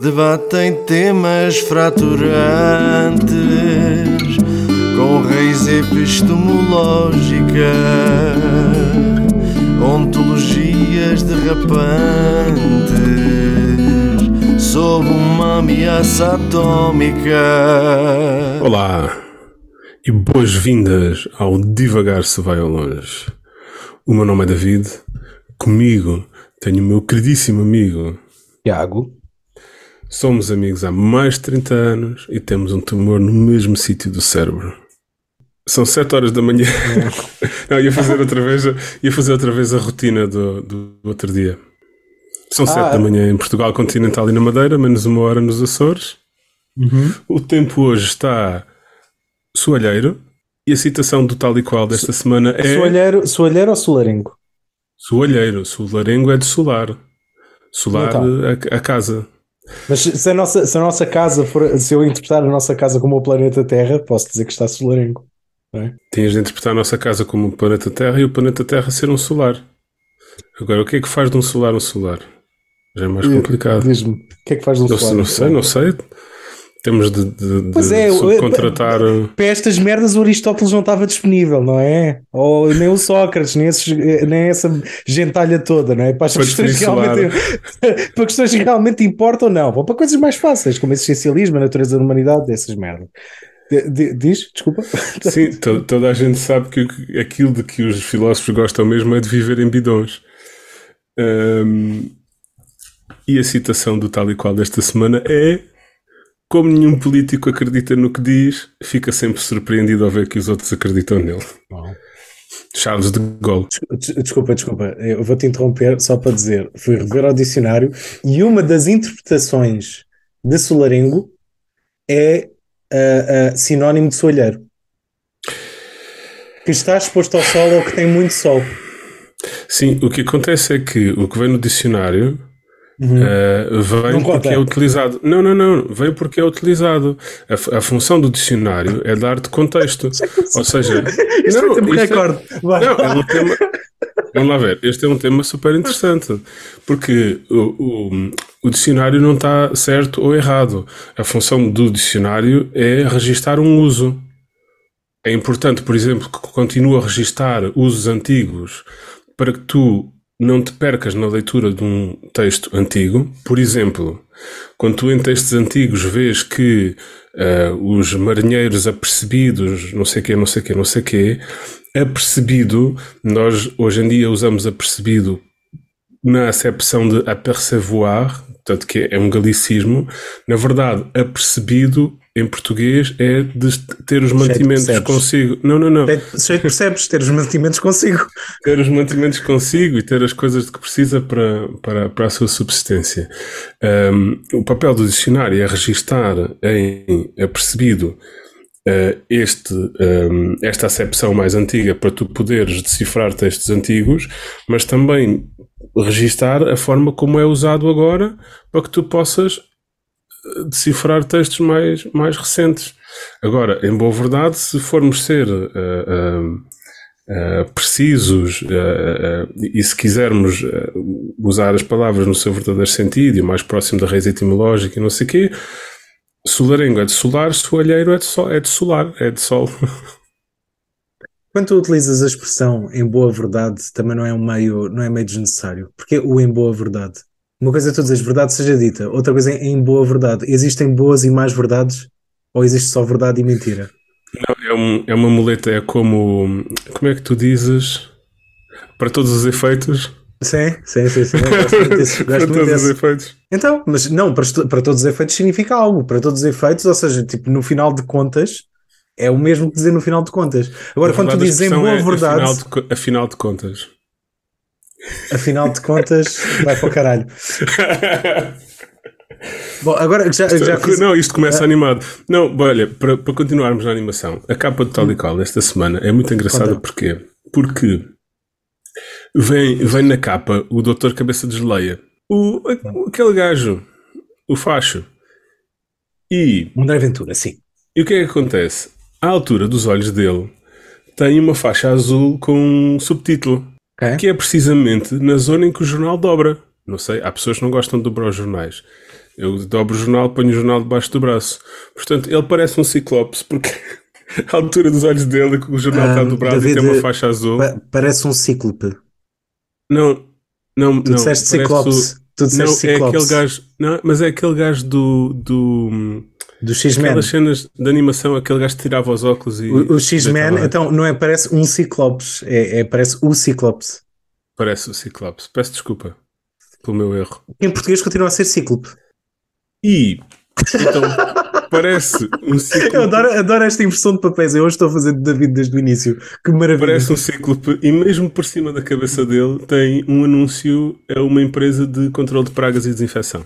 Debatem temas fraturantes com raiz epistemológica, ontologias derrapantes sob uma ameaça atômica. Olá e boas-vindas ao Divagar se vai ao longe. O meu nome é David, comigo tenho o meu queridíssimo amigo Tiago. Somos amigos há mais de 30 anos e temos um tumor no mesmo sítio do cérebro. São 7 horas da manhã. Não, ia fazer outra vez, ia fazer outra vez a rotina do, do outro dia. São 7 Ah. da manhã em Portugal continental e na Madeira, menos uma hora nos Açores. Uhum. O tempo hoje está soalheiro e a citação do tal e qual desta semana é Soalheiro, soalheiro ou solarengo? soalheiro. Solarengo é de solar. Solar Então. a, a casa. Mas se a nossa, se a nossa casa for, se eu interpretar a nossa casa como o planeta Terra, posso dizer que está solarengo. Tens de interpretar a nossa casa como o planeta Terra e o planeta Terra ser um solar. Agora, o que é que faz de um solar um solar? Já é mais complicado. Diz-me, o que é que faz de um Não, solar? não sei, não sei. Temos de, de, de é, subcontratar. Para estas merdas o Aristóteles não estava disponível, não é? Ou nem o Sócrates, nem, esses- nem essa gentalha toda, não é? Para Para questões, realmente, para questões que realmente importam, não. Ou para coisas mais fáceis, como existencialismo, a natureza da humanidade, dessas merdas. D- Diz? Desculpa. Sim, to- toda a gente sabe que aquilo de que os filósofos gostam mesmo é de viver em bidões. Ahm, e a citação do tal e qual desta semana é: Como nenhum político acredita no que diz, fica sempre surpreendido ao ver que os outros acreditam nele. Charles de Gaulle. Des- Desculpa, desculpa, eu vou te interromper só para dizer, fui rever ao dicionário e uma das interpretações de solarengo é ah, ah, sinónimo de soalheiro. Que está exposto ao sol ou que tem muito sol. Sim, o que acontece é que o que vem no dicionário eh, vem Não porque conta. é utilizado. Não, não, não, vem porque é utilizado. A, a função do dicionário é dar-te contexto. Ou seja, Isto não, é-. Vai. Não, é um tema. Vamos lá ver, este é um tema super interessante porque o, o, o dicionário não está certo ou errado. A função do dicionário é registar um uso. É importante, por exemplo, que continue a registar usos antigos para que tu não te percas na leitura de um texto antigo. Por exemplo, quando tu em textos antigos vês que ah, os marinheiros apercebidos, não sei quê, não sei quê, não sei quê, apercebido, nós hoje em dia usamos apercebido na acepção de apercevoir, portanto que é um galicismo, na verdade, apercebido em português é de ter os mantimentos consigo. Não, não, não. Sei que percebes ter os mantimentos consigo. Ter os mantimentos consigo e ter as coisas de que precisa para, para, para a sua subsistência. Um, o papel do dicionário é registar em apercebido uh, este, um, esta acepção mais antiga para tu poderes decifrar textos antigos, mas também registar a forma como é usado agora para que tu possas decifrar textos mais, mais recentes. Agora, em boa verdade, se formos ser uh, uh, precisos e se quisermos usar as palavras no seu verdadeiro sentido e mais próximo da raiz etimológica e não sei o quê, solarengo é de solar, soalheiro é de, sol, é de solar, é de sol. Quando tu utilizas a expressão em boa verdade, também não é um meio, não é meio desnecessário. Porque o em boa verdade. Uma coisa é tu dizeres verdade seja dita, outra coisa é em boa verdade. Existem boas e más verdades? Ou existe só verdade e mentira? Não, é, um, é uma muleta, é como. Como é que tu dizes? Para todos os efeitos. Sim, sim, sim. sim. Gosto muito desse, para gosto todos os efeitos. Então, mas não, para, para todos os efeitos significa algo. Para todos os efeitos, ou seja, tipo, no final de contas, é o mesmo que dizer no final de contas. Agora, quando tu dizes em boa é verdade, Afinal de, afinal de contas. Afinal de contas, vai para o caralho. Bom, agora que já, já fiz... Não, isto começa animado. Não, olha, para, para continuarmos na animação, a capa de tal e qual desta semana é muito engraçada porquê? Porque vem, vem na capa o Doutor Cabeça de Geleia, o- aquele gajo, o facho. E, André Ventura, sim. e o que é que acontece? À altura dos olhos dele tem uma faixa azul com um subtítulo, Ok? que é precisamente na zona em que o jornal dobra. Não sei, há pessoas que não gostam de dobrar os jornais. Eu dobro o jornal, ponho o jornal debaixo do braço. Portanto, ele parece um ciclope porque a altura dos olhos dele, o jornal está Ah, dobrado David, e tem uma faixa azul. Pa- parece um cíclope. Não, não, Tu não. disseste ciclopes. Tu o- disseste Não, é ciclopes. aquele gajo. Não, mas é aquele gajo do. do Do X-Men. aquelas cenas de animação, aquele gajo que tirava os óculos e. O, o X-Men, então, não é? Parece um ciclopes. É, é- parece o ciclopes. Parece o Ciclopes. Peço desculpa pelo meu erro. Em português continua a ser cíclope. E. Então, parece um Eu ciclope. adoro, adoro esta impressão de papéis. Eu hoje estou a fazer de David desde o início. Que maravilha. Parece um cíclope e mesmo por cima da cabeça dele tem um anúncio a uma empresa de controle de pragas e desinfecção.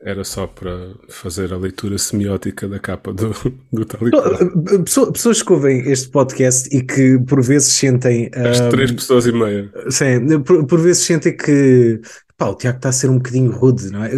Era só para fazer a leitura semiótica da capa do, do tal e. Pessoa- Pessoas que ouvem este podcast e que por vezes sentem. As ah, três pessoas e meia. Sim, por, por vezes sentem que pá, o Tiago está a ser um bocadinho rude, não é?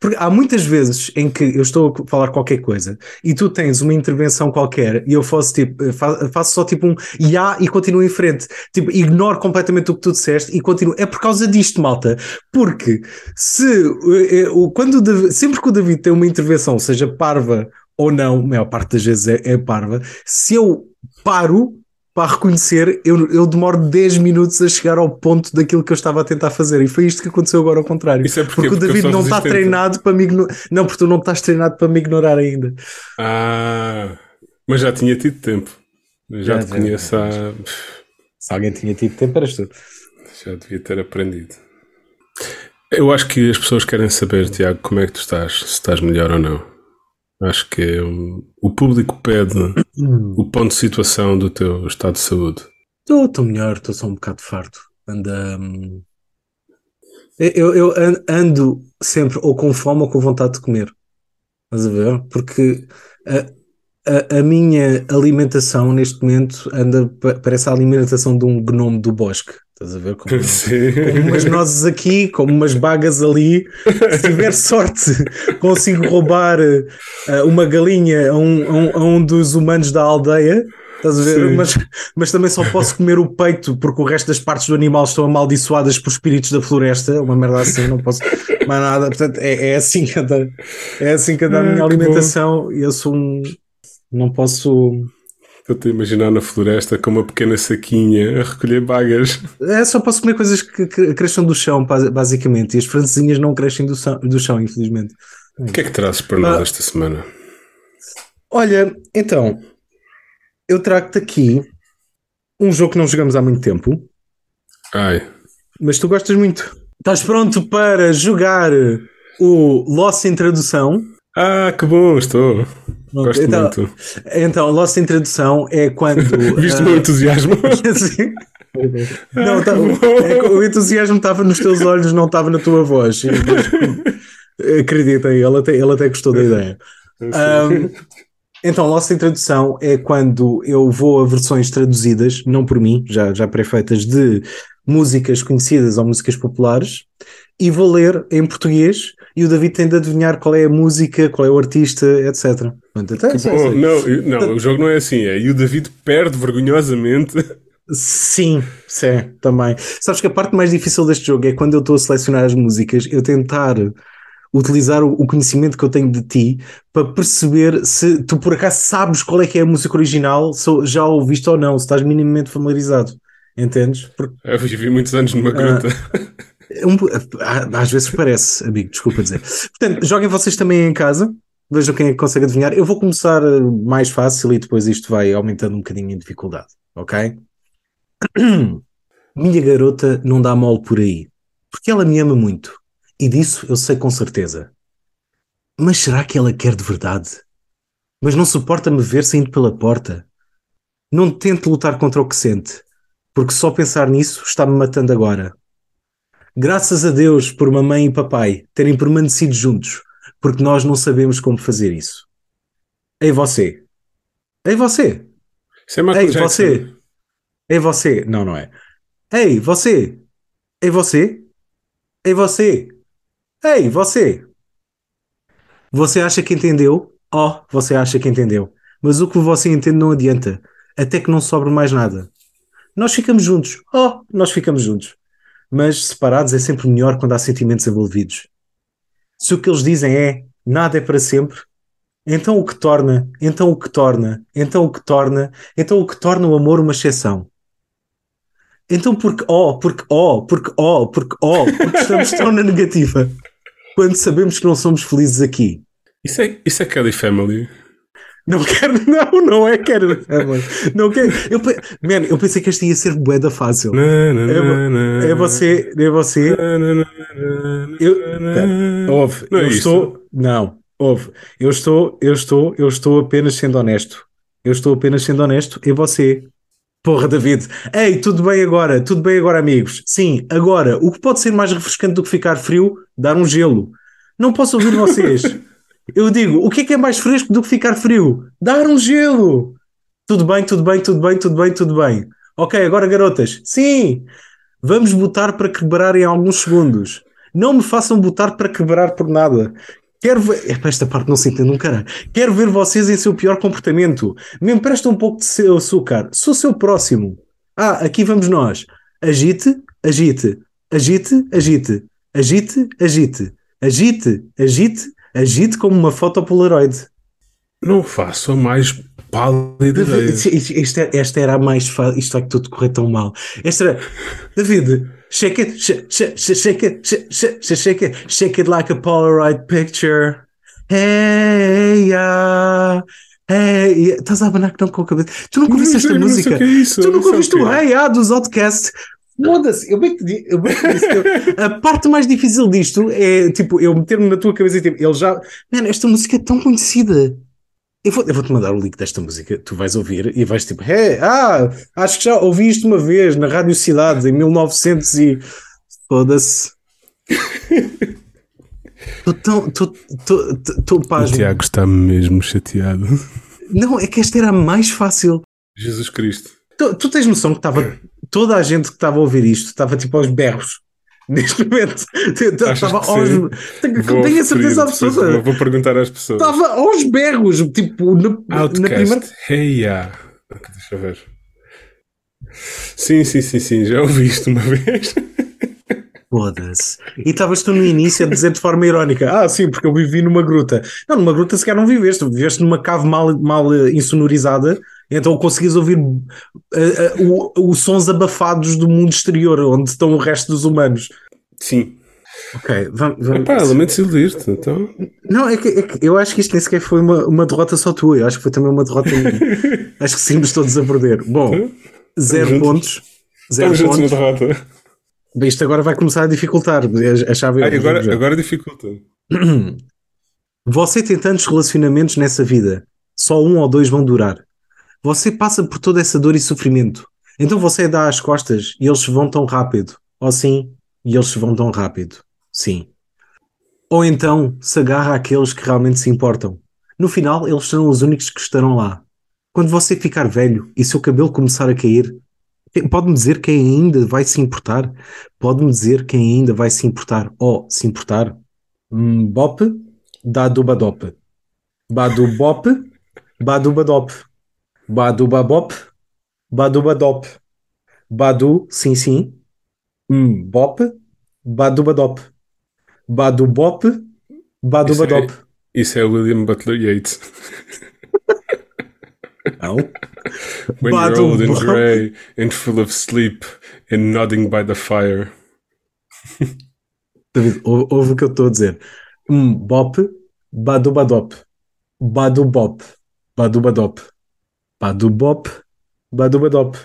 Porque há muitas vezes em que eu estou a falar qualquer coisa e tu tens uma intervenção qualquer e eu faço, tipo, fa- faço só tipo um ya e continuo em frente. Tipo, ignoro completamente o que tu disseste e continuo. É por causa disto, malta. Porque se eh, eh, quando o Davi- sempre que o David tem uma intervenção, seja parva ou não, a maior parte das vezes é, é parva, se eu paro para reconhecer, eu, eu demoro 10 minutos a chegar ao ponto daquilo que eu estava a tentar fazer. E foi isto que aconteceu agora ao contrário. Isso é porque, porque o porque eu David não está treinado para me ignorar. Não, porque tu não estás treinado para me ignorar ainda. Ah, mas já tinha tido tempo. Eu já, Já, te conheço há. Se alguém tinha tido tempo, eras tu. Já devia ter aprendido. Eu acho que as pessoas querem saber, Tiago, como é que tu estás, se estás melhor ou não. Acho que é o público pede o ponto de situação do teu estado de saúde. Estou melhor, estou só um bocado farto. Anda. hum, Eu, eu an- ando sempre ou com fome ou com vontade de comer. Estás a ver? Porque a, a, a minha alimentação neste momento anda, pa- parece a alimentação de um gnomo do bosque. Estás a ver? Como, como umas nozes aqui, como umas bagas ali. Se tiver sorte, consigo roubar eh, uma galinha a um, a um, a um dos humanos da aldeia. Estás a ver? Sim. Mas, mas também só posso comer o peito porque o resto das partes do animal estão amaldiçoadas por espíritos da floresta. Uma merda assim, não posso mais nada. Portanto, é, é assim que anda, é assim que anda a Ah, minha alimentação. Eu sou um. Não posso. Estou-te a imaginar na floresta com uma pequena saquinha a recolher bagas. É, só posso comer coisas que, que cresçam do chão, basi- basicamente. E as francesinhas não crescem do, chão- do chão, infelizmente. O que é que trazes para nós Ah. esta semana? Olha, então, eu trago-te aqui um jogo que não jogamos há muito tempo, Ai, mas tu gostas muito. Estás pronto para jogar o Lost em Tradução? Ah, que bom, estou. Gosto então, muito. então, Lost em Tradução é quando. Viste o ah, meu entusiasmo? Sim. Não, Ah, tá- é o entusiasmo estava nos teus olhos, não estava na tua voz. Acredita, ele até, ele até gostou da ideia. Um, então, Lost em tradução é quando eu vou a versões traduzidas, não por mim, já, já pré-feitas, de músicas conhecidas ou músicas populares, e vou ler em português e o David tem de adivinhar qual é a música, qual é o artista, etc. Portanto, até- Que bom. Não, eu- não, o jogo não é assim. É. E o David perde vergonhosamente. Sim, sim, também. Sabes que a parte mais difícil deste jogo é quando eu estou a selecionar as músicas, eu tentar utilizar o, conhecimento que eu tenho de ti para perceber se tu por acaso sabes qual é que é a música original, se já a ouviste ou não, se estás minimamente familiarizado. Entendes? Porque Eu vivi muitos anos numa Ah. gruta. é um- ah, às vezes parece, amigo, desculpa dizer. Portanto, joguem vocês também em casa, vejam quem é que consegue adivinhar. Eu vou começar eh, mais fácil e depois isto vai aumentando um bocadinho em dificuldade, ok? Minha garota não dá mole por aí, porque ela me ama muito, e disso eu sei com certeza. Mas será que ela quer de verdade? Mas não suporta me ver saindo pela porta? Não tente lutar contra o que sente, porque só pensar nisso está-me matando agora. Graças a Deus por mamãe e papai terem permanecido juntos, porque nós não sabemos como fazer isso. Ei você! Ei você! Isso é Ei Jackson. você! Ei você! Não, não é. Ei você! Ei você! Ei você! Ei você! Você acha que entendeu? Oh, você acha que entendeu. Mas o que você entende não adianta, até que não sobre mais nada. Nós ficamos juntos. Oh, nós ficamos juntos. Mas separados é sempre melhor quando há sentimentos envolvidos. Se o que eles dizem é nada é para sempre, então o que torna, então o que torna, então o que torna, então o que torna o amor uma exceção? Então porque oh, porque oh, porque oh, porque oh, porque estamos tão na negativa quando sabemos que não somos felizes aqui? Isso é, isso é Kelly Family. Não quero, não, não é Kelly Family. Não quero. Eu, man, eu pensei que esta ia ser bué fácil. É, é você, é você. Eu, pera, ouve, Não é eu isso? estou, não, ouve, eu estou, eu estou, eu estou apenas sendo honesto. Eu estou apenas sendo honesto e você. Porra, David. Ei, tudo bem agora? Tudo bem agora, amigos? Sim, agora. O que pode ser mais refrescante do que ficar frio? Dar um gelo. Não posso ouvir vocês. Eu digo, o que é que é mais fresco do que ficar frio? Dar um gelo. Tudo bem, tudo bem, tudo bem, tudo bem, tudo bem. Ok, agora garotas. Sim, vamos botar para quebrar em alguns segundos. Não me façam botar para quebrar por nada. Quero ver. Epá, esta parte não se entende um. Quero ver vocês em seu pior comportamento. Me empresta um pouco de seu açúcar. Sou seu próximo. Ah, aqui vamos nós. Agite, agite, agite, agite, agite, agite, agite, agite, agite como uma foto Polaroid. Não faço a mais pálida ideia. Isto é- esta era a mais fácil. Isto vai que tudo correr tão mal. Esta era. David, shake it, shake, shake, shake it, shake, it, shake it like a Polaroid picture. Hey, yeah. Hey. Estás a abanar que não com a cabeça. Tu nunca ouviste esta música? é isso, Tu nunca o ouviste o é. Hey Ah dos Outcast? Foda-se, eu bem te disse. a parte mais difícil disto é tipo eu meter-me na tua cabeça e tipo, ele já. Mano, esta música é tão conhecida. Eu vou- vou-te mandar o link desta música, tu vais ouvir e vais tipo, hey, ah, acho que já ouvi isto uma vez na Rádio Cidade em 1900 e. Foda-se. Estou tão. Estou O pasmo. Tiago está mesmo chateado. Não, é que esta era a mais fácil. Jesus Cristo. Tu, tu tens noção que estava toda a gente que estava a ouvir isto estava tipo aos berros neste momento. Estava aos. Tenho, Vou tenho a certeza absoluta. Vou perguntar às pessoas. Estava aos berros, tipo, na, na primeira. Hey, yeah. Ok, Deixa eu ver. Sim, sim, sim, sim. Já ouvi isto uma vez. Foda-se. E estavas tu no início a dizer de forma irónica: Ah, sim, porque eu vivi numa gruta. Não, numa gruta sequer não viveste, viveste numa cave mal, mal eh, insonorizada, então conseguias ouvir eh, eh, o- os sons abafados do mundo exterior, onde estão o resto dos humanos. Sim. Ok, vamos. vamos- Epá, lamento iludir-te. Então, Não, é que, é que eu acho que isto nem sequer foi uma, uma derrota só tua, eu acho que foi também uma derrota minha. acho que saímos todos a perder. Bom, zero pontos. Zero estamos juntos na pontos. derrota. Bem, Isto agora vai começar a dificultar. A chave Ai, agora, agora dificulta. Você tem tantos relacionamentos nessa vida, só um ou dois vão durar. Você passa por toda essa dor e sofrimento. Então você dá as costas e eles vão tão rápido. Ou sim, e eles vão tão rápido. Sim. Ou então se agarra àqueles que realmente se importam. No final, eles serão os únicos que estarão lá. Quando você ficar velho e seu cabelo começar a cair, pode-me dizer quem ainda vai se importar? Pode-me dizer quem ainda vai se importar? Ou se importar? Hum, bop, dado badop. Badu bop, badu badop. Badu babop, badu badop. Badu, sim, sim. Hum, bop, badu badop. Badu bop, badu Isso é-. Isso é William Butler Yeats. Não. When Badu you're old and grey and full of sleep and nodding by the fire. David, ou- ouve o que eu estou a dizer. Hum, bop, badu badop. Badu bop, badu badop. Badu bop, badu badop.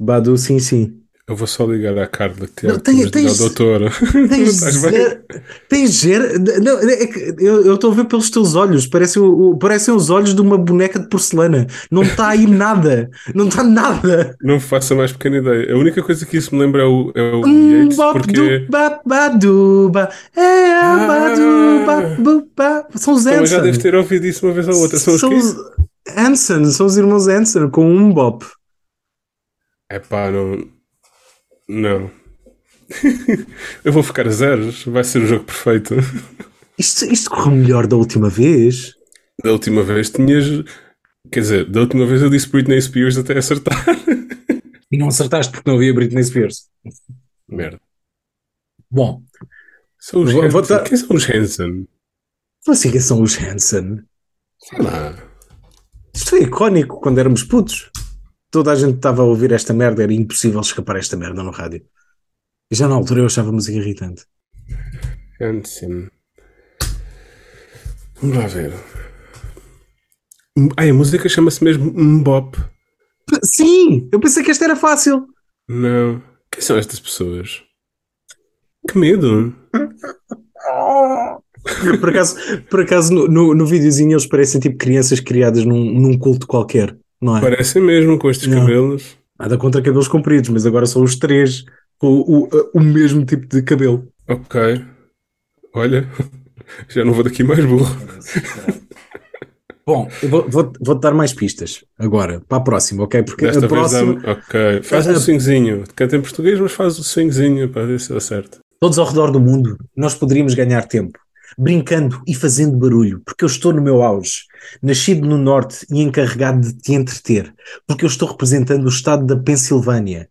Badu sim, sim. Eu vou só ligar à Carla, Tiago. Não, tem- Tens ligar tens- ao doutor. Tens. Não, é que eu estou a ver pelos teus olhos. Parecem, parecem os olhos de uma boneca de porcelana. Não está aí nada. Não está nada. Não faço a mais pequena ideia. A única coisa que isso me lembra é o, é o Hum, bop, porque du, ba, ba, du, ba. É, a, ba, du, ba, bu, ba. São os então, já devo ter ouvido isso uma vez ou outra. São os Hanson. São os irmãos Hanson com um bop. É pá, não. Não. eu vou ficar a zeros. Vai ser o jogo perfeito. Isto, isto correu melhor da última vez. Da última vez tinhas. Quer dizer, da última vez eu disse Britney Spears até acertar. E não acertaste porque não havia Britney Spears. Merda. Bom, São os Vou- Hansen. vou dar- Quem são os Hansen? Como assim que são os Hanson? Sei lá. Isto foi icónico quando éramos putos. Toda a gente estava a ouvir esta merda, era impossível escapar esta merda no rádio. E já na altura eu achava a música irritante. Hansen. Vamos lá ver. Ai, a música chama-se mesmo Mbop. Sim! Eu pensei que esta era fácil. Não. Quem são estas pessoas? Que medo. Por acaso, por acaso no, no, no videozinho eles parecem tipo crianças criadas num, num culto qualquer, não é? Parecem mesmo com estes Não. cabelos. Nada contra cabelos compridos, mas agora são os três com o, o, o mesmo tipo de cabelo. Ok. Olha, já não vou daqui mais burro. Bom, eu vou, vou, vou-te dar mais pistas agora, para a próxima, ok? Porque Desta a vez próxima, dá Ok. Faz um swingzinho. Canta em português, mas faz o swingzinho para ver se dá certo. todos ao redor do mundo, nós poderíamos ganhar tempo, brincando e fazendo barulho, porque eu estou no meu auge, nascido no norte e encarregado de te entreter, porque eu estou representando o estado da Pensilvânia.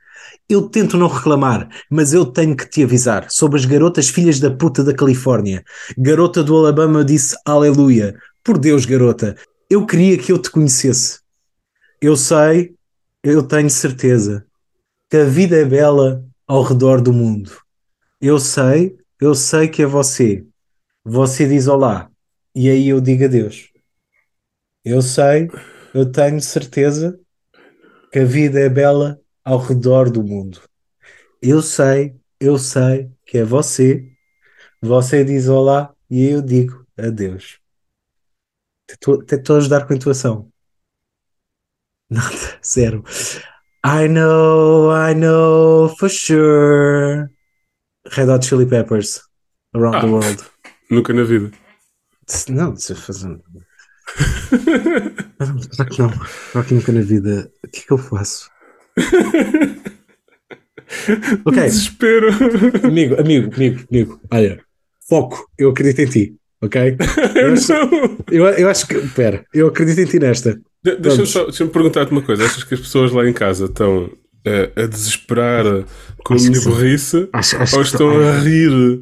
Eu tento não reclamar, mas eu tenho que te avisar sobre as garotas filhas da puta da Califórnia. Garota do Alabama disse aleluia. Por Deus, garota, eu queria que eu te conhecesse. Eu sei, eu tenho certeza que a vida é bela ao redor do mundo. Eu sei, eu sei que é você. Você diz olá e aí eu digo adeus. Eu sei, eu tenho certeza que a vida é bela ao redor do mundo. Eu sei, eu sei que é você. Você diz olá e eu digo adeus. Estou a ajudar com a intuação. Nada, zero. I know, I know for sure. Red Hot Chili Peppers. Around the Ah. World. Nunca na vida. Não, se fazer. Será que não? Será que nunca na vida. O que é que eu faço? Ok, Desespero. amigo, amigo, amigo, amigo. Olha, foco. Eu acredito em ti, ok? Eu Eu acho, não. eu, eu acho que. Espera, eu acredito em ti nesta. De- Deixa-me só deixa perguntar-te uma coisa. Achas que as pessoas lá em casa estão eh, a desesperar com a minha burrice Acho, acho ou que- estão a rir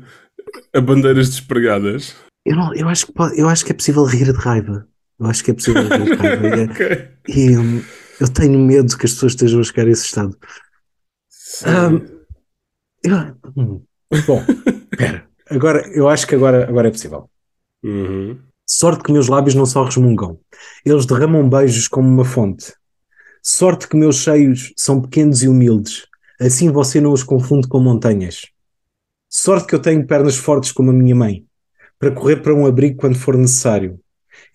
a bandeiras despregadas? eu, não, eu, acho que pode- eu acho que é possível rir de raiva. Eu acho que é possível rir de raiva. E é- Ok. E hum, eu tenho medo que as pessoas estejam a chegar a esse estado. Hum, eu- hum. Bom, espera. Agora, eu acho que agora, agora é possível. Uhum. Sorte que meus lábios não só resmungam, eles derramam beijos como uma fonte. Sorte que meus seios são pequenos e humildes, assim você não os confunde com montanhas. Sorte que eu tenho pernas fortes como a minha mãe, para correr para um abrigo quando for necessário.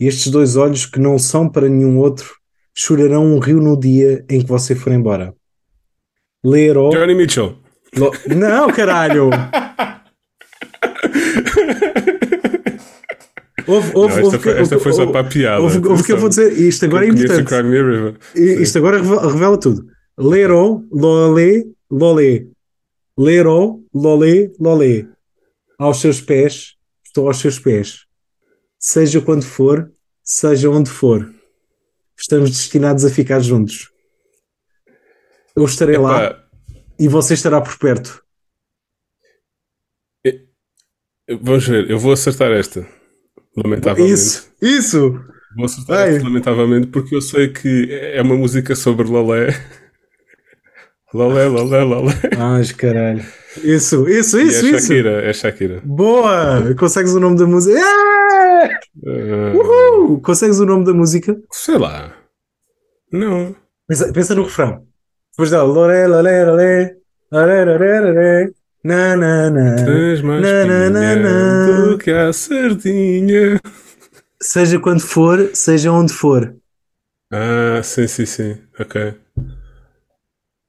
E estes dois olhos que não são para nenhum outro, chorarão um rio no dia em que você for embora. Ler ou... Johnny Mitchell. Lo- Não, caralho! Houve, Não, houve, esta, houve, foi, esta foi só para a piada. Houve, houve que eu vou dizer, isto agora é o importante. Crime River. I- Isto agora revela, tudo. Lero, lolé, lolé. Lero, lolé, lolé. Aos seus pés, estou aos seus pés. Seja quando for, seja onde for. Estamos destinados a ficar juntos. Eu estarei lá Epá, e você estará por perto. vamos ver, eu vou acertar esta. Lamentavelmente. Isso, isso. Vou acertar Vai. esta, lamentavelmente, porque eu sei que é uma música sobre Lolé. Lolé, Lolé, Lolé. Ai, caralho. Isso, isso, E isso, é isso. Shakira, é Shakira. Boa! Consegues o nome da música? Ah! Ah, Uhul! Consegues o nome da música? sei lá. Não. Pensa, pensa no refrão. Depois dá loré, loré, loré, loré, loré, loré, na, na, na. Tens mais Na, na, na, na. do que a sardinha. Seja quando for, seja onde for. Ah, sim, sim, sim. Ok.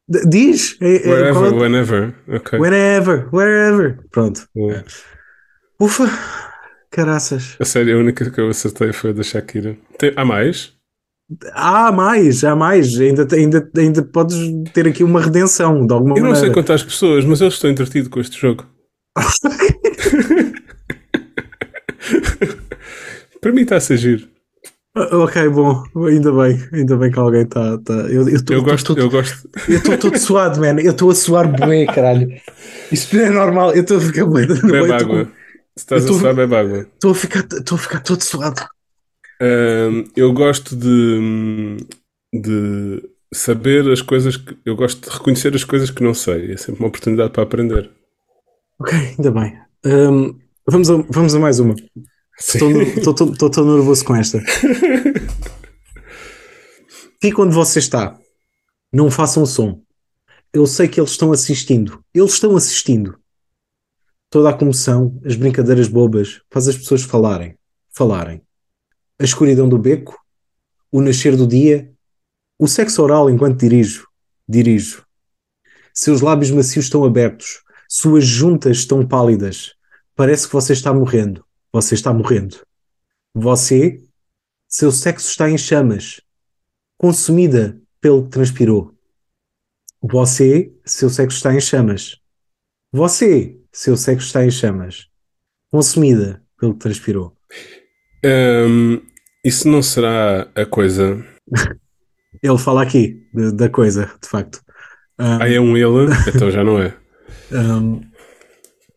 Diz? É- é- Wherever, qual é- whenever. Ok. Whenever, wherever. Pronto. É. Ufa, caraças. A sério, a única que eu acertei foi a da Shakira. Tem, há mais? Há mais, há mais. Ainda, ainda, ainda podes ter aqui uma redenção de alguma Eu não sei maneira. quantas pessoas, mas eu estou entretido com este jogo. Para mim está a ser giro. Ah, Ok, bom, ainda bem, ainda bem que alguém está. Tá, eu eu tô- Eu tô gosto, todo- eu gosto. eu estou todo suado, man. Eu estou a suar bué, caralho. Isto não é normal. Eu estou a ficar bué. Bebe água. Se estás a tô- suar, bebe água. Estou a ficar, estou a ficar todo suado. Eu gosto de, de saber as coisas que. Eu gosto de reconhecer as coisas que não sei. É sempre uma oportunidade para aprender. Ok, ainda bem. Hum, vamos, a, vamos a mais uma. Estou tão nervoso com esta. Fique onde você está. Não façam som. Eu sei que eles estão assistindo. Eles estão assistindo. Toda a comoção, as brincadeiras bobas, faz as pessoas falarem. Falarem. A escuridão do beco, o nascer do dia, o sexo oral enquanto dirijo. Dirijo. Seus lábios macios estão abertos. Suas juntas estão pálidas. Parece que você está morrendo. Você está morrendo. Você, seu sexo está em chamas, consumida pelo que transpirou. Você, seu sexo está em chamas. Você, seu sexo está em chamas, consumida pelo que transpirou. Ahm, isso não será a coisa. Ele fala aqui de- da coisa, de facto. Ah, é um ele? Então já não é. Um,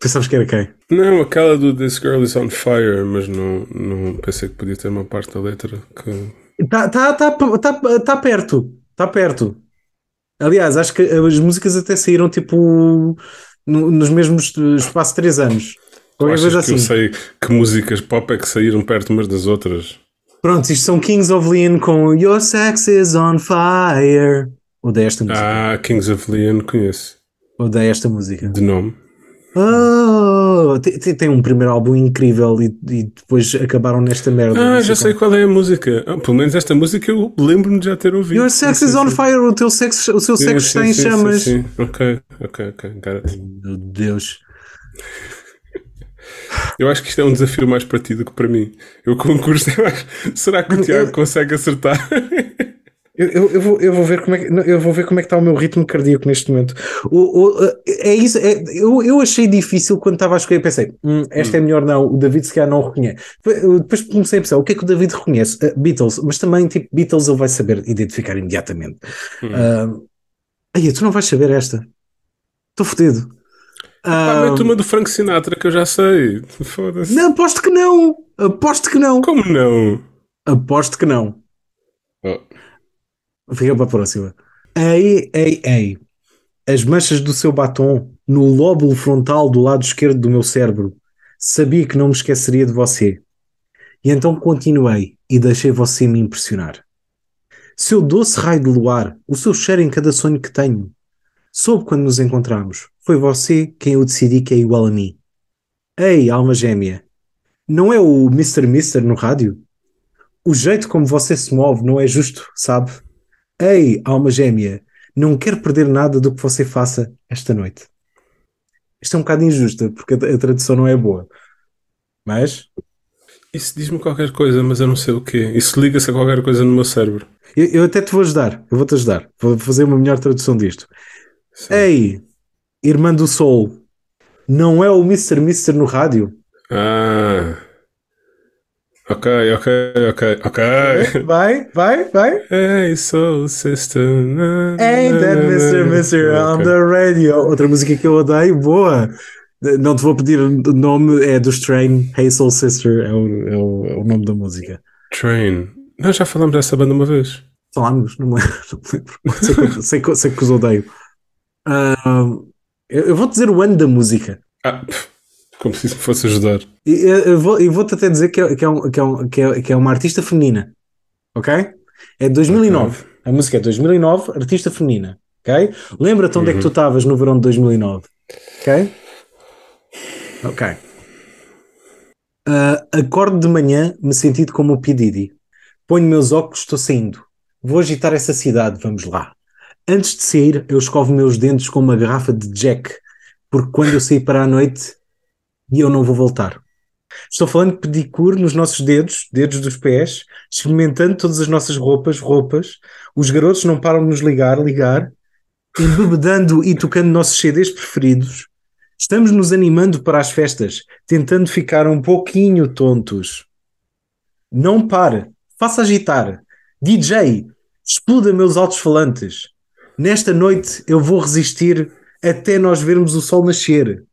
pensavas que era quem? Não, aquela do This Girl is on Fire, mas não, não pensei que podia ter uma parte da letra que. Está tá, tá, tá, tá perto. Está perto. Aliás, acho que as músicas até saíram tipo no- nos mesmos espaço de 3 anos. Qualquer coisa que eu assim. sei que músicas pop é que saíram perto umas das outras? Pronto, isto são Kings of Leon com Your Sex is on Fire. Odeio esta música. Ah, Kings of Leon conheço. Odeio esta música. De nome. Oh, tem, tem- um primeiro álbum incrível e, e depois acabaram nesta merda. Ah, já sei qual é a música. Ah, pelo menos esta música eu lembro-me de já ter ouvido. Your Sex Sim, is sim, on sim. Fire. O teu sexo, o seu sexo sim, está em sim, chamas. Sim, sim. Ok, ok, ok. got. Meu Deus. Eu acho que isto é um desafio mais para ti do que para mim. Eu concurso. Será que o Tiago consegue acertar? Eu, eu, eu vou, eu, vou ver como é que, eu vou ver como é que está o meu ritmo cardíaco neste momento. O, o, é isso, é, eu, eu achei difícil quando estava a escolher, pensei, hum, esta é melhor não, o David se calhar não reconhece. Depois- comecei a pensar, o que é que o David reconhece? Uh, Beatles, mas também tipo Beatles ele vai saber identificar imediatamente. Uh, aí, tu não vais saber esta. Estou fodido. Ah, Uh, uma do Frank Sinatra que eu já sei. Foda-se. não, aposto que não. Aposto que não. Como não? Aposto que não. Fica para a próxima. Ei, ei, ei. As manchas do seu batom no lóbulo frontal do lado esquerdo do meu cérebro. Sabia que não me esqueceria de você. E então continuei e deixei você me impressionar. Seu doce raio de luar, o seu cheiro em cada sonho que tenho. Soube quando nos encontramos. Foi você quem eu decidi que é igual a mim. Ei, alma gêmea. Não é o Mr. Mister no rádio? O jeito como você se move não é justo, sabe? Ei, alma gêmea, não quero perder nada do que você faça esta noite. Isto é um bocado injusta, porque a, a tradução não é boa. Mas Isso diz-me qualquer coisa, mas eu não sei o quê. Isso liga-se a qualquer coisa no meu cérebro. eu, eu até te vou ajudar. Eu vou-te ajudar. Vou fazer uma melhor tradução disto. Sim. Ei, irmã do sol, não é o Mr. Mister no rádio? Ah. Ok, ok, ok, ok. Vai, vai, vai. Hey, soul sister. na, Ain't that Mr. na. Mister on the radio? Outra música que eu odeio, boa. Não te vou pedir o nome, é do Strain, Hey Soul Sister, é o, é o, é o nome da música. Train. Nós já falamos dessa banda uma vez. Falámos, não me lembro. não lembro. Sei, que, sei, que, os odeio. Ah, eu, eu vou dizer o ano da música. Ah, pff, como se isso me fosse ajudar. E eu, eu vou, e vou-te até dizer que é, que, é um, que, é um, que, é, que é uma artista feminina. Ok? É de 2009. A música é de 2009, artista feminina. Ok? Lembra-te onde é que tu estavas no verão de 2009. Ok? Ok. Ah, acordo de manhã, me sentido como o P. Diddy. Ponho meus óculos, estou saindo. Vou agitar essa cidade, vamos lá. Antes de sair, eu escovo meus dentes com uma garrafa de Jack, porque quando eu sair para a noite, e eu não vou voltar. Estou falando de pedicure nos nossos dedos, dedos dos pés, experimentando todas as nossas roupas, roupas. Os garotos não param de nos ligar, ligar, embebedando e tocando nossos CDs preferidos. Estamos nos animando para as festas, tentando ficar um pouquinho tontos. Não pare, faça agitar. DJ, exploda meus altos falantes. Nesta noite eu vou resistir até nós vermos o sol nascer.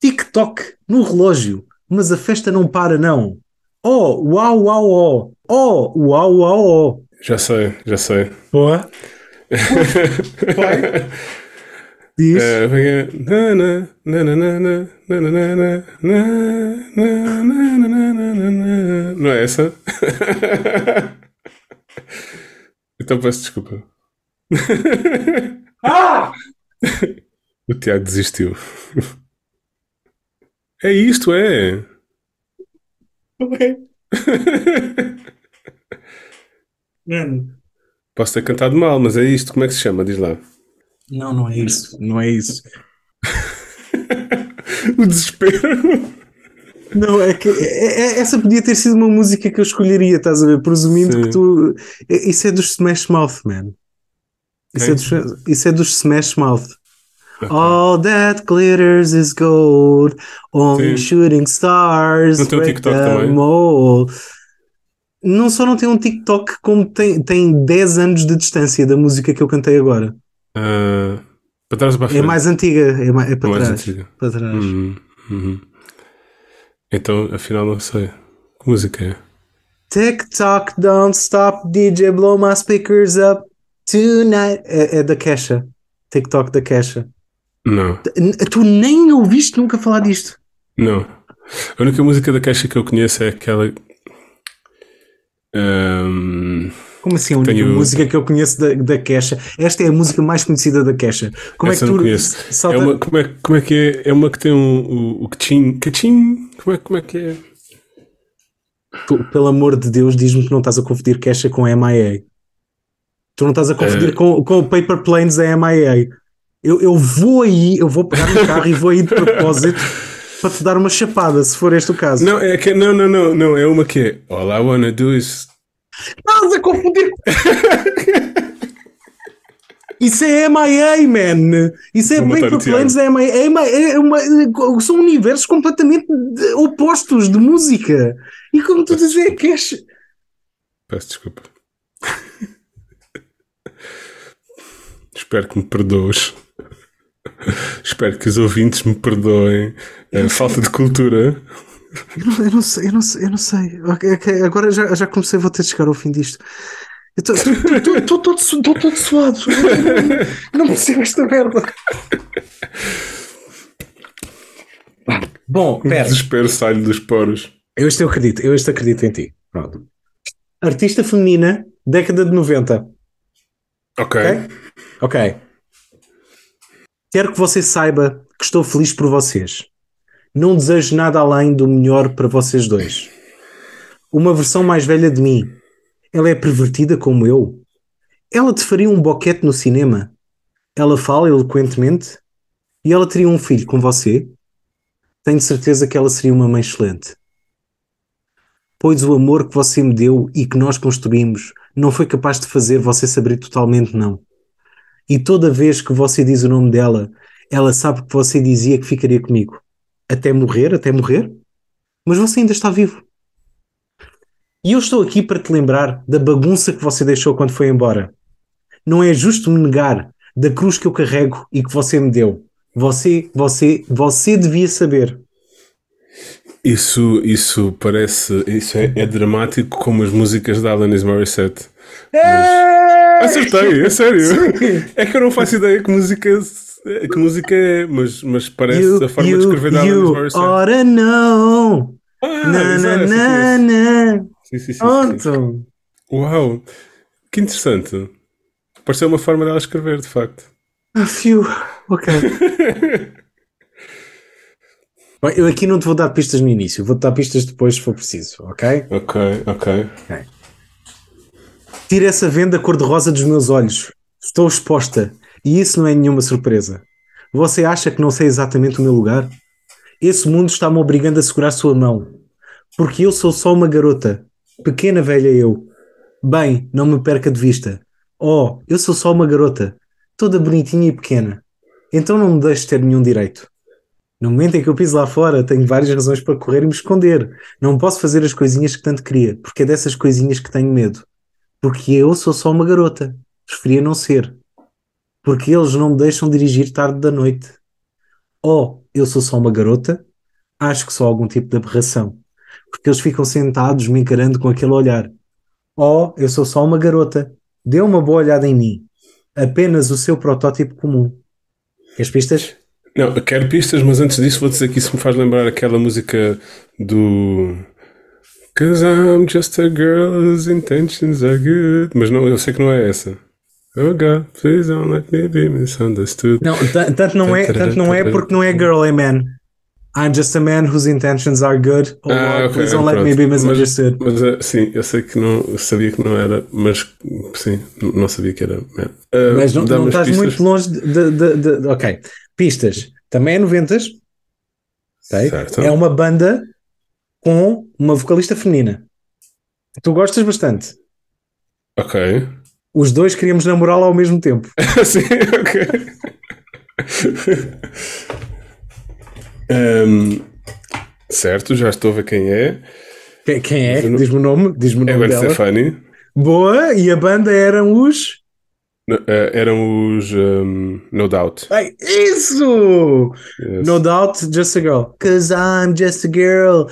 TikTok no relógio, mas a festa não para, não. Oh, uau, uau, oh. Oh, uau, uau, oh. Já sei, já sei. Boa. Vai. Diz. Não é essa? Então peço desculpa. Ah! O Tiago desistiu. É isto, é. Mano. Posso ter cantado mal, mas é isto. Como é que se chama? Diz lá. Não, não é isso. Não é isso. O desespero. Não, é que é- é- essa podia ter sido uma música que eu escolheria, estás a ver? Presumindo Sim. que tu. é- Isso é dos Smash Mouth, man. Isso, é, dos, isso é dos Smash Mouth. All that glitters is gold, only Sim. shooting stars. Não tem um TikTok também? mold. Não só não tem um TikTok, como tem, tem 10 anos de distância da música que eu cantei agora. Ah, para trás ou para É frente? mais antiga, é, mais, é para Mais trás. antiga. Para trás. Uhum, uhum. Então, afinal, não sei. Que música é? Tick tock, don't stop, DJ, blow my speakers up tonight. É, é da Kesha. TikTok da Kesha. Não, Tu nem ouviste nunca falar disto. não. A única música da Caixa que eu conheço é aquela. Ahm, Como assim? A única Tenho- música que eu conheço da, da Kesha. Esta é a música mais conhecida da Kesha. Como essa é que tu conheço. salta- É uma, como, é, como é que é? É uma que tem um, o, o cachim. Cachim? Como é, como é que é? Tu, pelo amor de Deus, diz-me que não estás a confundir Kesha com MIA. Tu não estás a confundir Eh. com, com o Paper Planes da MIA. Eu, eu vou aí, eu vou pegar no carro e vou aí de propósito para te dar uma chapada, se for este o caso. Não, é que, não, não, não, não. É uma que é. All I wanna do is. Estás a confundir. Isso é MIA, man. Isso é Paper. Planes da MIA. É MIA é uma- são universos completamente opostos de música. E como tu dizes, é Kesha. Peço desculpa. Espero que me perdoes. Espero que os ouvintes me perdoem. A falta de cultura. Eu não, eu não sei, eu não sei, eu não sei. Ok, ok, agora já, já comecei, vou ter de chegar ao fim disto. Estou todo, todo suado. Eu não- percebo esta merda. Bom, O pera. desespero sai-lhe dos poros. Eu este eu acredito, eu este acredito em ti. Pronto. Artista feminina, década de 90. Ok. Ok? Ok. Quero que você saiba que estou feliz por vocês. Não desejo nada além do melhor para vocês dois. Uma versão mais velha de mim. Ela é pervertida como eu. Ela te faria um boquete no cinema. Ela fala eloquentemente. E ela teria um filho com você. Tenho certeza que ela seria uma mãe excelente. Pois o amor que você me deu e que nós construímos não foi capaz de fazer você saber totalmente não. E toda vez que você diz o nome dela, ela sabe que você dizia que ficaria comigo. Até morrer, até morrer. Mas você ainda está vivo. E eu estou aqui para te lembrar da bagunça que você deixou quando foi embora. Não é justo me negar da cruz que eu carrego e que você me deu. Você, você, você devia saber. Isso, isso parece. Isso é, é dramático como as músicas da Alanis Morissette. Acertei, é sério. É que eu não faço ideia que música, que música é, mas, mas parece You, a forma de you, escrever da Alanis Morissette. know. Ah, Na, na, na, na. Sim, sim, sim, sim. Pronto. Uau, que interessante. Pareceu uma forma dela escrever, de facto. Ah, fiu. Ok. Bem, eu aqui não te vou dar pistas no início, vou-te dar pistas depois se for preciso, ok? Ok, ok. Tira essa venda cor-de-rosa dos meus olhos. Estou exposta. E isso não é nenhuma surpresa. Você acha que não sei exatamente o meu lugar? Esse mundo está-me obrigando a segurar sua mão. Porque eu sou só uma garota. Pequena velha eu. Bem, não me perca de vista. Oh, eu sou só uma garota. Toda bonitinha e pequena. Então não me deixes ter nenhum direito. No momento em que eu piso lá fora, tenho várias razões para correr e me esconder. Não posso fazer as coisinhas que tanto queria, porque é dessas coisinhas que tenho medo. Porque eu sou só uma garota. Preferia não ser. Porque eles não me deixam dirigir tarde da noite. Ou eu sou só uma garota, acho que sou algum tipo de aberração. Porque eles ficam sentados me encarando com aquele olhar. Ou eu sou só uma garota, dê uma boa olhada em mim. Apenas o seu protótipo comum. Queres pistas? Não, quero pistas, mas antes disso vou dizer que isso me faz lembrar aquela música do. Cause I'm just a girl whose intentions are good. Mas não, eu sei que não é essa. Oh God, please don't let me be misunderstood. Não, ta- tanto não é, tanto não é porque não é girl, é man. I'm just a man whose intentions are good. Oh, Ah, Lord, ok, please don't let pronto. me be Mas- misunderstood. Mas, eh, sim, eu sei que não, eu sabia que não era, mas sim, não sabia que era. man. Ah, Mas não, não estás pistas? muito longe de, de- de- de- Ok. Pistas. Também é 90 ok? Certo. É uma banda com uma vocalista feminina. Tu gostas bastante. Ok. Os dois queríamos namorá-la ao mesmo tempo. sim, ok. Ahm, certo, já estou a ver quem é. Quem, quem é? Diz-me o nome. Diz-me o É nome Gwen dela. Stefani. Boa. E a banda eram os. Uh, eram os um, No Doubt. Ai, isso! Yes. No Doubt, Just a Girl. Cause I'm just a girl.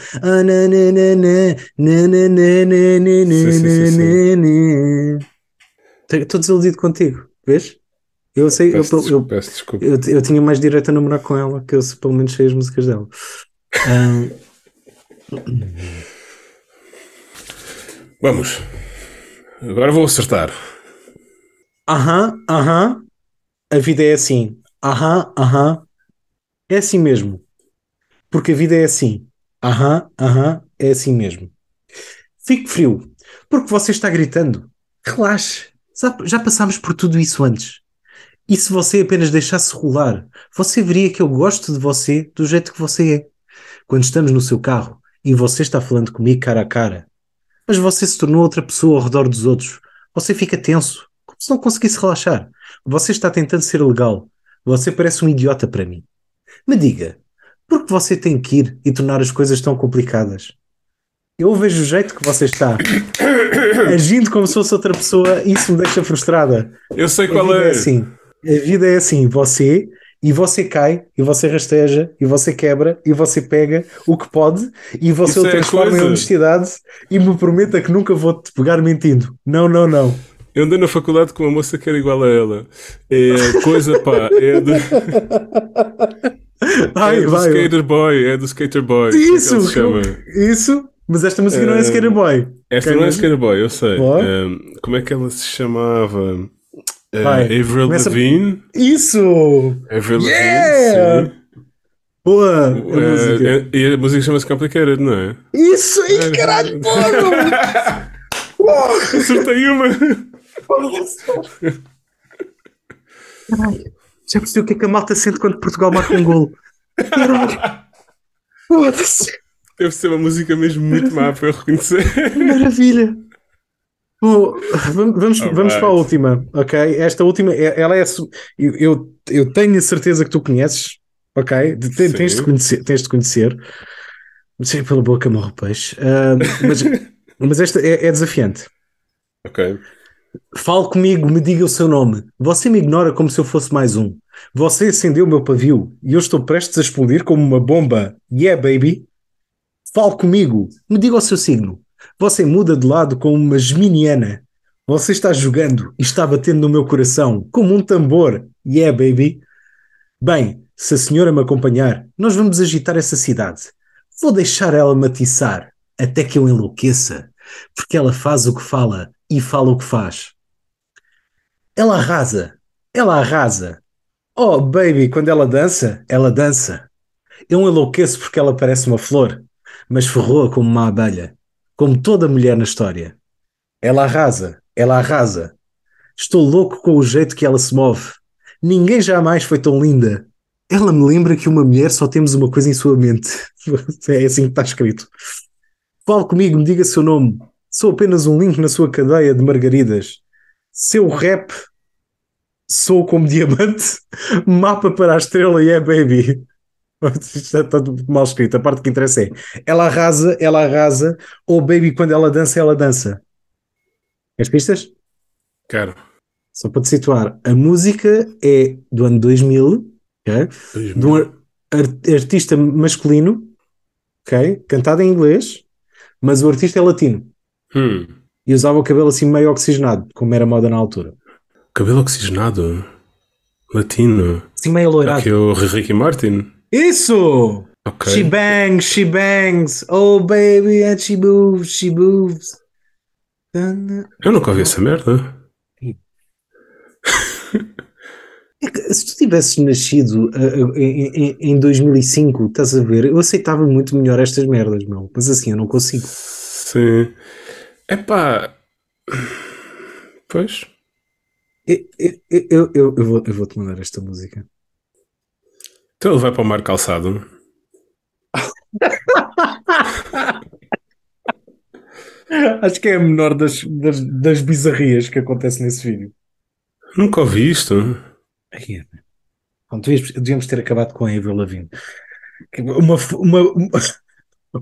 Estou desiludido contigo, vês? Eu sei, peço eu, desculpa, eu, peço desculpa. Eu, eu, tinha mais direito a namorar com ela, que eu pelo menos sei as músicas dela. um... Vamos. Agora vou acertar. Aham, aham. A vida é assim. Aham, aham. É assim mesmo. Porque a vida é assim. Aham, aham. É assim mesmo. Fique frio. Porque você está gritando. Relaxe. Já, passámos por tudo isso antes. E se você apenas deixasse rolar, você veria que eu gosto de você do jeito que você é. Quando estamos no seu carro e você está falando comigo cara a cara, mas você se tornou outra pessoa ao redor dos outros, você fica tenso, se não conseguisse relaxar. Você está tentando ser legal. Você parece um idiota para mim. Me diga, por que você tem que ir e tornar as coisas tão complicadas? Eu vejo o jeito que você está, agindo como se fosse outra pessoa, e isso me deixa frustrada. Eu sei A qual vida é. é assim. A vida é assim. Você e você cai e você rasteja e você quebra e você pega o que pode e você Isso o é transforma em coisa. honestidade e me prometa que nunca vou te pegar mentindo. Não, não, não. Eu andei na faculdade com uma moça que era igual a ela. É coisa, pá. É do, Ai, é do vai. Skater Boy. É do Skater Boy. É que Isso, se chama? isso. Mas esta música não é Eh, Skater Boy. Esta Ok, não é Skater Boy, eu sei. Um, como é que ela se chamava? Uh, Vai. Avril Começa- Lavigne. Isso! Avril Yeah! Lavigne, sim. Boa! Uh, e a música chama-se Complicated, não é? Isso! Ih, caralho, porra! Acertei uma! Caralho, já percebi o que é que a malta sente quando Portugal marca um golo. Caralho! Foda-se! Deve ser uma música mesmo muito má para eu reconhecer. Maravilha! Bom, vamos, vamos, vamos para a última, ok? Esta última, é- ela é. Eu, eu, tenho a certeza que tu conheces, ok? De- Sim. Tens de conhecer, tens de conhecer. Sei pela boca morre o peixe. Ah, mas, mas esta é, é desafiante. ok. Fale comigo, me diga o seu nome. Você me ignora como se eu fosse mais um. Você acendeu o meu pavio e eu estou prestes a explodir como uma bomba. Yeah, baby. Fale comigo, me diga o seu signo. Você muda de lado como uma geminiana. Você está jogando e está batendo no meu coração como um tambor. Yeah, baby. Bem, se a senhora me acompanhar, nós vamos agitar essa cidade. Vou deixar ela matiçar até que eu enlouqueça, porque ela faz o que fala e fala o que faz. Ela arrasa, ela arrasa. Oh, baby, quando ela dança, ela dança. Eu enlouqueço porque ela parece uma flor, mas ferroa como uma abelha, como toda mulher na história. Ela arrasa, ela arrasa. Estou louco com o jeito que ela se move. Ninguém jamais foi tão linda. Ela me lembra que uma mulher só temos uma coisa em sua mente. É assim que está escrito. Fale comigo, me diga seu nome. Sou apenas um link na sua cadeia de margaridas. Seu rap sou como diamante. Mapa para a estrela, yeah, baby. Isto está tudo mal escrito. A parte que interessa é ela arrasa, ela arrasa, ou baby, quando ela dança, ela dança. As pistas? Quero. Só para te situar, a música é do ano 2000, ok? de um ar- ar- artista masculino, ok? Cantado em inglês, mas o artista é latino Hum. e usava o cabelo assim meio oxigenado, como era moda na altura. Cabelo oxigenado. Latino. Assim meio loirado. Aqui é o Ricky Martin. Isso! Ok. She bangs, she bangs, oh baby, and she moves, she moves. Eu nunca ouvi essa merda. É que Se tu tivesses nascido uh, uh, em- em 2005, estás a ver, eu aceitava muito melhor estas merdas, meu. Mas assim, eu não consigo. Sim. Epá. Pois. Eu, eu, eu, eu, eu vou, eu vou-te mandar esta música. Então ele vai para o mar calçado. Acho que é a menor das, das, das bizarrias que acontece nesse vídeo. Nunca ouvi isto. Ai, é. Pronto, devíamos, ter acabado com a Avril Lavigne. Uma, uma, uma,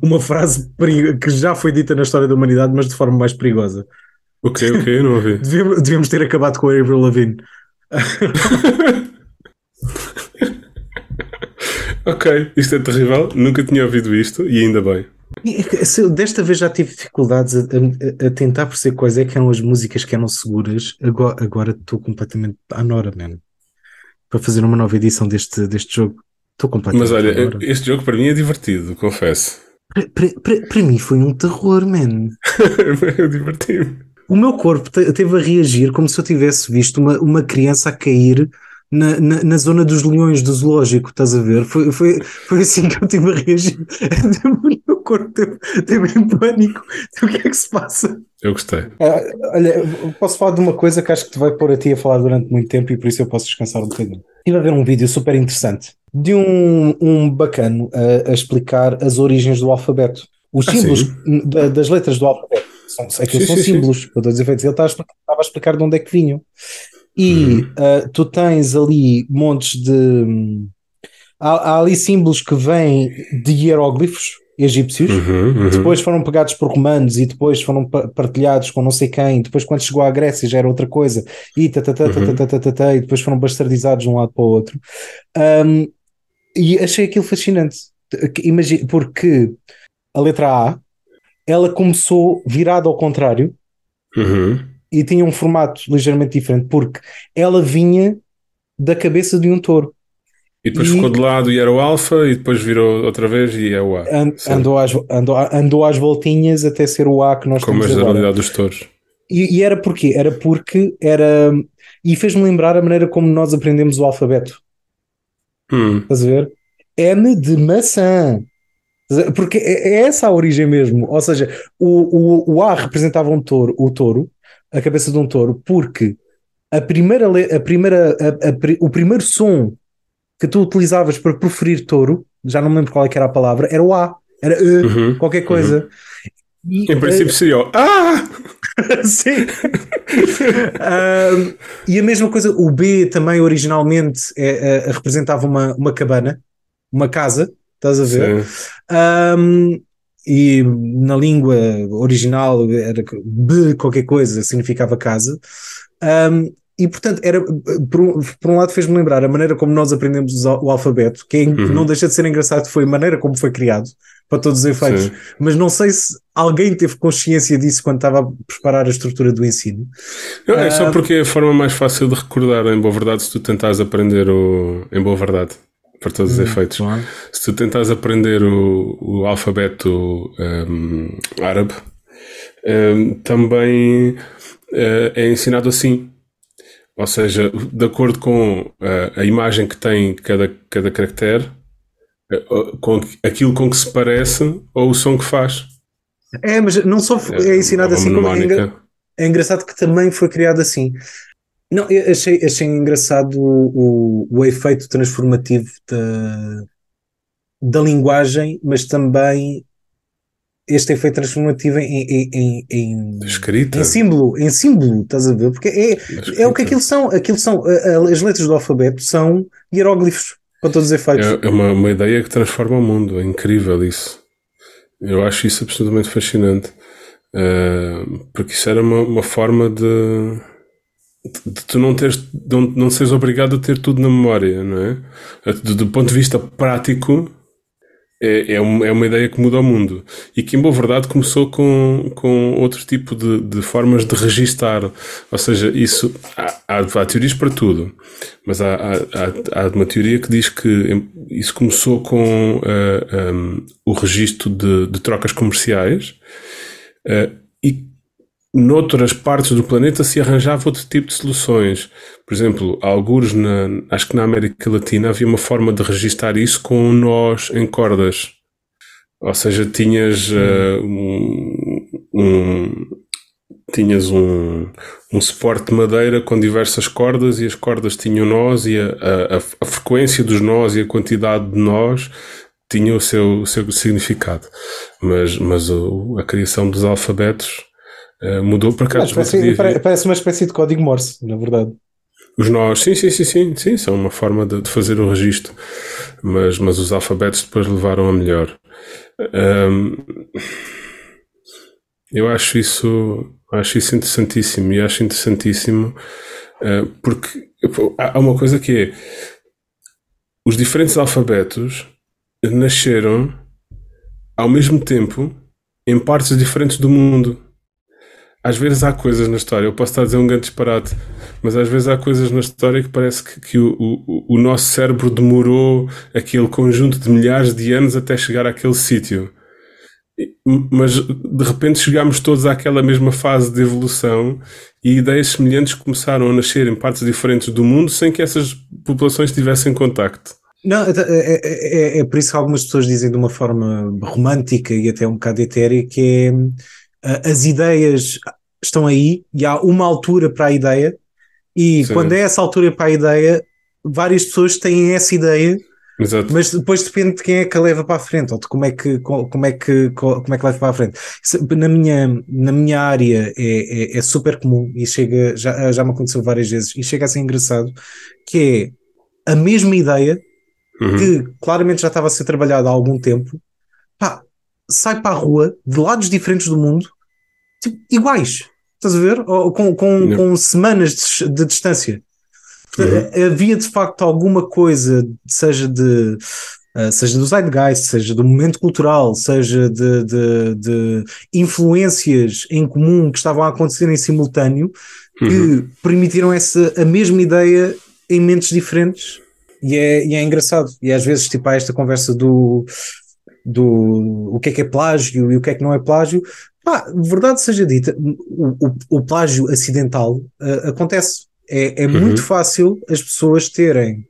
uma frase que já foi dita na história da humanidade, mas de forma mais perigosa. O quê? O quê? Não ouvi. Devíamos, devíamos ter acabado com a Avril Lavigne. ok, isto é terrível. Nunca tinha ouvido isto e ainda bem. Desta vez já tive dificuldades a, a- a tentar perceber quais é que eram as músicas que eram seguras. Agora agora estou completamente à Nora, man. Para fazer uma nova edição deste, deste jogo. Estou completamente Mas olha, à Nora. este jogo para mim é divertido, confesso. Para- mim foi um terror, man. eu diverti-me. O meu corpo te- teve a reagir como se eu tivesse visto uma, uma criança a cair na, na, na zona dos leões do zoológico, estás a ver? Foi, foi, foi assim que eu tive a reagir. O meu corpo teve, teve em pânico. O que é que se passa? Eu gostei. Ah, olha, posso falar de uma coisa que acho que te vai pôr a ti a falar durante muito tempo e por isso eu posso descansar um bocadinho. Estive a ver um vídeo super interessante de um, um bacano a, a explicar as origens do alfabeto. Os Ah, símbolos sim? da- das letras do alfabeto. São, aquilo Sim, são sim, sim. símbolos, para todos os efeitos. Ele estava a explicar, estava a explicar de onde é que vinham. E Uhum. ah, tu tens ali montes de. hum, Há, há ali símbolos que vêm de hieróglifos egípcios. Uhum, uhum. Depois foram pegados por romanos e depois foram pa- partilhados com não sei quem. Depois, quando chegou à Grécia, já era outra coisa. E, tatatá, Uhum. tatatá, tatatá, e depois foram bastardizados de um lado para o outro. Um, e achei aquilo fascinante. Imagina, porque a letra A ela começou virada ao contrário Uhum. e tinha um formato ligeiramente diferente, porque ela vinha da cabeça de um touro. E depois E- ficou de lado e era o alfa e depois virou outra vez e é o A. Andou, às, andou, andou às voltinhas até ser o A que nós Como a temos agora. generalidade dos touros. E, e era porquê? Era porque era. E fez-me lembrar a maneira como nós aprendemos o alfabeto. Hum. Estás a ver? M de maçã. Porque é, é essa a origem mesmo. Ou seja, o, o, o A representava um touro, o touro, a cabeça de um touro, porque a primeira, a primeira, a- a o primeiro som que tu utilizavas para proferir touro, já não me lembro qual é era a palavra, era o A. Era E, Uhum. qualquer coisa. E, Em princípio seria o Ah! Sim. E a mesma coisa, o B também originalmente é- é- representava uma, uma cabana, uma casa, estás a ver? Sim. Ahm, e na língua original era B qualquer coisa, significava casa. Ahm, e portanto, era, por, um, por um lado fez-me lembrar a maneira como nós aprendemos o, o alfabeto, que é- Uhum. não deixa de ser engraçado, foi a maneira como foi criado, para todos os efeitos Sim. mas não sei se alguém teve consciência disso quando estava a preparar a estrutura do ensino. Não, é só Ah. porque é a forma mais fácil de recordar, em boa verdade, se tu tentares aprender o. Em boa verdade, para todos os efeitos. Se tu tentares aprender o, o alfabeto hum, árabe, hum, também eh, é ensinado assim. Ou seja, de acordo com eh, a imagem que tem cada, cada caractere, com aquilo com que se parece ou o som que faz. É, mas não só foi- é ensinado uma assim, como é, engra- é engraçado que também foi criado assim. Não, eu achei, achei engraçado o, o, o efeito transformativo da, da linguagem, mas também este efeito transformativo em, em, em, em, Escrita. em símbolo, em símbolo, estás a ver? Porque é, é o que aquilo são, aquilo são, as letras do alfabeto são hieróglifos. Para todos os efeitos. É, é uma, uma ideia que transforma o mundo, é incrível isso. Eu acho isso absolutamente fascinante. Uh, porque isso era uma, uma forma de, de, de tu não, teres, não, não seres obrigado a ter tudo na memória, não é? Do, do ponto de vista prático, é, é, uma, é uma ideia que muda o mundo. E que, em boa verdade, começou com, com outro tipo de, de formas de registar. Ou seja, isso há, há, há teorias para tudo, mas há, há, há, uma teoria que diz que isso começou com uh, eh, um, eh, o registro de, de trocas comerciais uh, noutras partes do planeta se arranjava outro tipo de soluções. Por exemplo, alguns na, acho que na América Latina havia uma forma de registar isso com nós em cordas. Ou seja, tinhas uh, um, um, tinhas um, um suporte de madeira com diversas cordas e as cordas tinham nós e a, a, a frequência dos nós e a quantidade de nós tinha o seu, o seu significado. Mas, mas a criação dos alfabetos Uh, mudou para cá. Espécie, parece uma espécie de código Morse, na verdade. Os nós, sim, sim, sim, sim, sim, são uma forma de, de fazer o registro, mas, mas os alfabetos depois levaram a melhor. Um, eu acho isso, acho isso interessantíssimo e acho interessantíssimo uh, porque há uma coisa que é os diferentes alfabetos nasceram ao mesmo tempo em partes diferentes do mundo às vezes há coisas na história, eu posso estar a dizer um grande disparate, mas às vezes há coisas na história que parece que, que o, o, o, nosso cérebro demorou aquele conjunto de milhares de anos até chegar àquele sítio. Mas de repente chegámos todos àquela mesma fase de evolução e ideias semelhantes começaram a nascer em partes diferentes do mundo sem que essas populações tivessem contacto. Não, é, é, é, é por isso que algumas pessoas dizem de uma forma romântica e até um bocado etérea que é as ideias estão aí e há uma altura para a ideia, e Sim. quando é essa altura para a ideia, várias pessoas têm essa ideia. Exato. Mas depois depende de quem é que a leva para a frente ou de como é que, como é que, como é que leva para a frente. Na minha, na minha área é, é, é super comum e chega, já, já me aconteceu várias vezes e chega a ser engraçado, que é a mesma ideia uhum. que claramente já estava a ser trabalhada há algum tempo, pá, sai para a rua de lados diferentes do mundo tipo, iguais. Estás a ver? Ou, com, com, com semanas de, de distância. Uhum. Havia de facto alguma coisa, seja de. Uh, seja do zeitgeist, seja do momento cultural, seja de, de, de, influências em comum que estavam a acontecer em simultâneo, que uhum. permitiram essa, a mesma ideia em mentes diferentes. E é, e é engraçado. E às vezes, tipo, há esta conversa do, do o que é que é plágio e o que é que não é plágio, ah, verdade seja dita, o, o, o plágio acidental uh, acontece. É, é uhum. muito fácil as pessoas terem.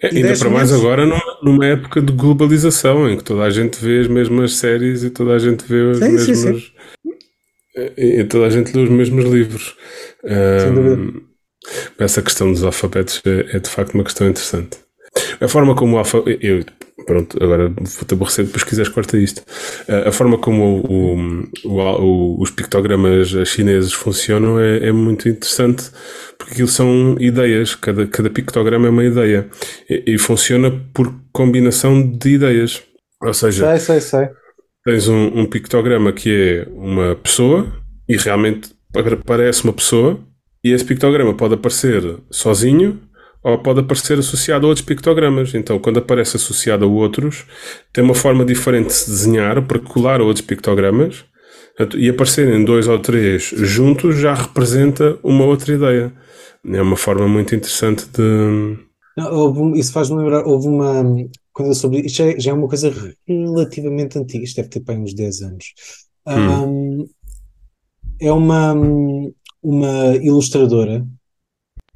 É, ainda para mais agora numa, numa, época de globalização em que toda a gente vê as mesmas séries e toda a gente vê os sim, mesmos. Sim, sim. E, e toda a gente lê os mesmos livros. Um, essa questão dos alfabetos é, é, de facto uma questão interessante. A forma como o alfabeto. Eu, pronto, agora vou-te aborrecer, depois quiseres corta isto. A forma como o, o, o, os pictogramas chineses funcionam é, é, muito interessante, porque aquilo são ideias, cada, cada pictograma é uma ideia, e, e funciona por combinação de ideias. Ou seja, sei, sei, sei. tens um, um pictograma que é uma pessoa, e realmente parece uma pessoa, e esse pictograma pode aparecer sozinho ou pode aparecer associado a outros pictogramas. Então, quando aparece associado a outros, tem uma forma diferente de se desenhar para colar a outros pictogramas e aparecerem dois ou três juntos já representa uma outra ideia. É uma forma muito interessante de. Não, isso faz-me lembrar, houve uma coisa sobre isto, já é, já é, uma coisa relativamente antiga, isto deve ter para uns 10 anos. Hum. Um, é uma, uma ilustradora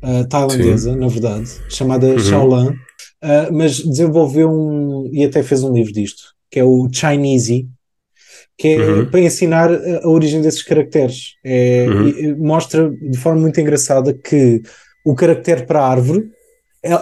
uh, tailandesa, Sim. na verdade, chamada uhum. Shaolan, uh, mas desenvolveu um, e até fez um livro disto, que é o Chinese, que é uhum. para ensinar a origem desses caracteres. É, uhum. Mostra de forma muito engraçada que o caractere para árvore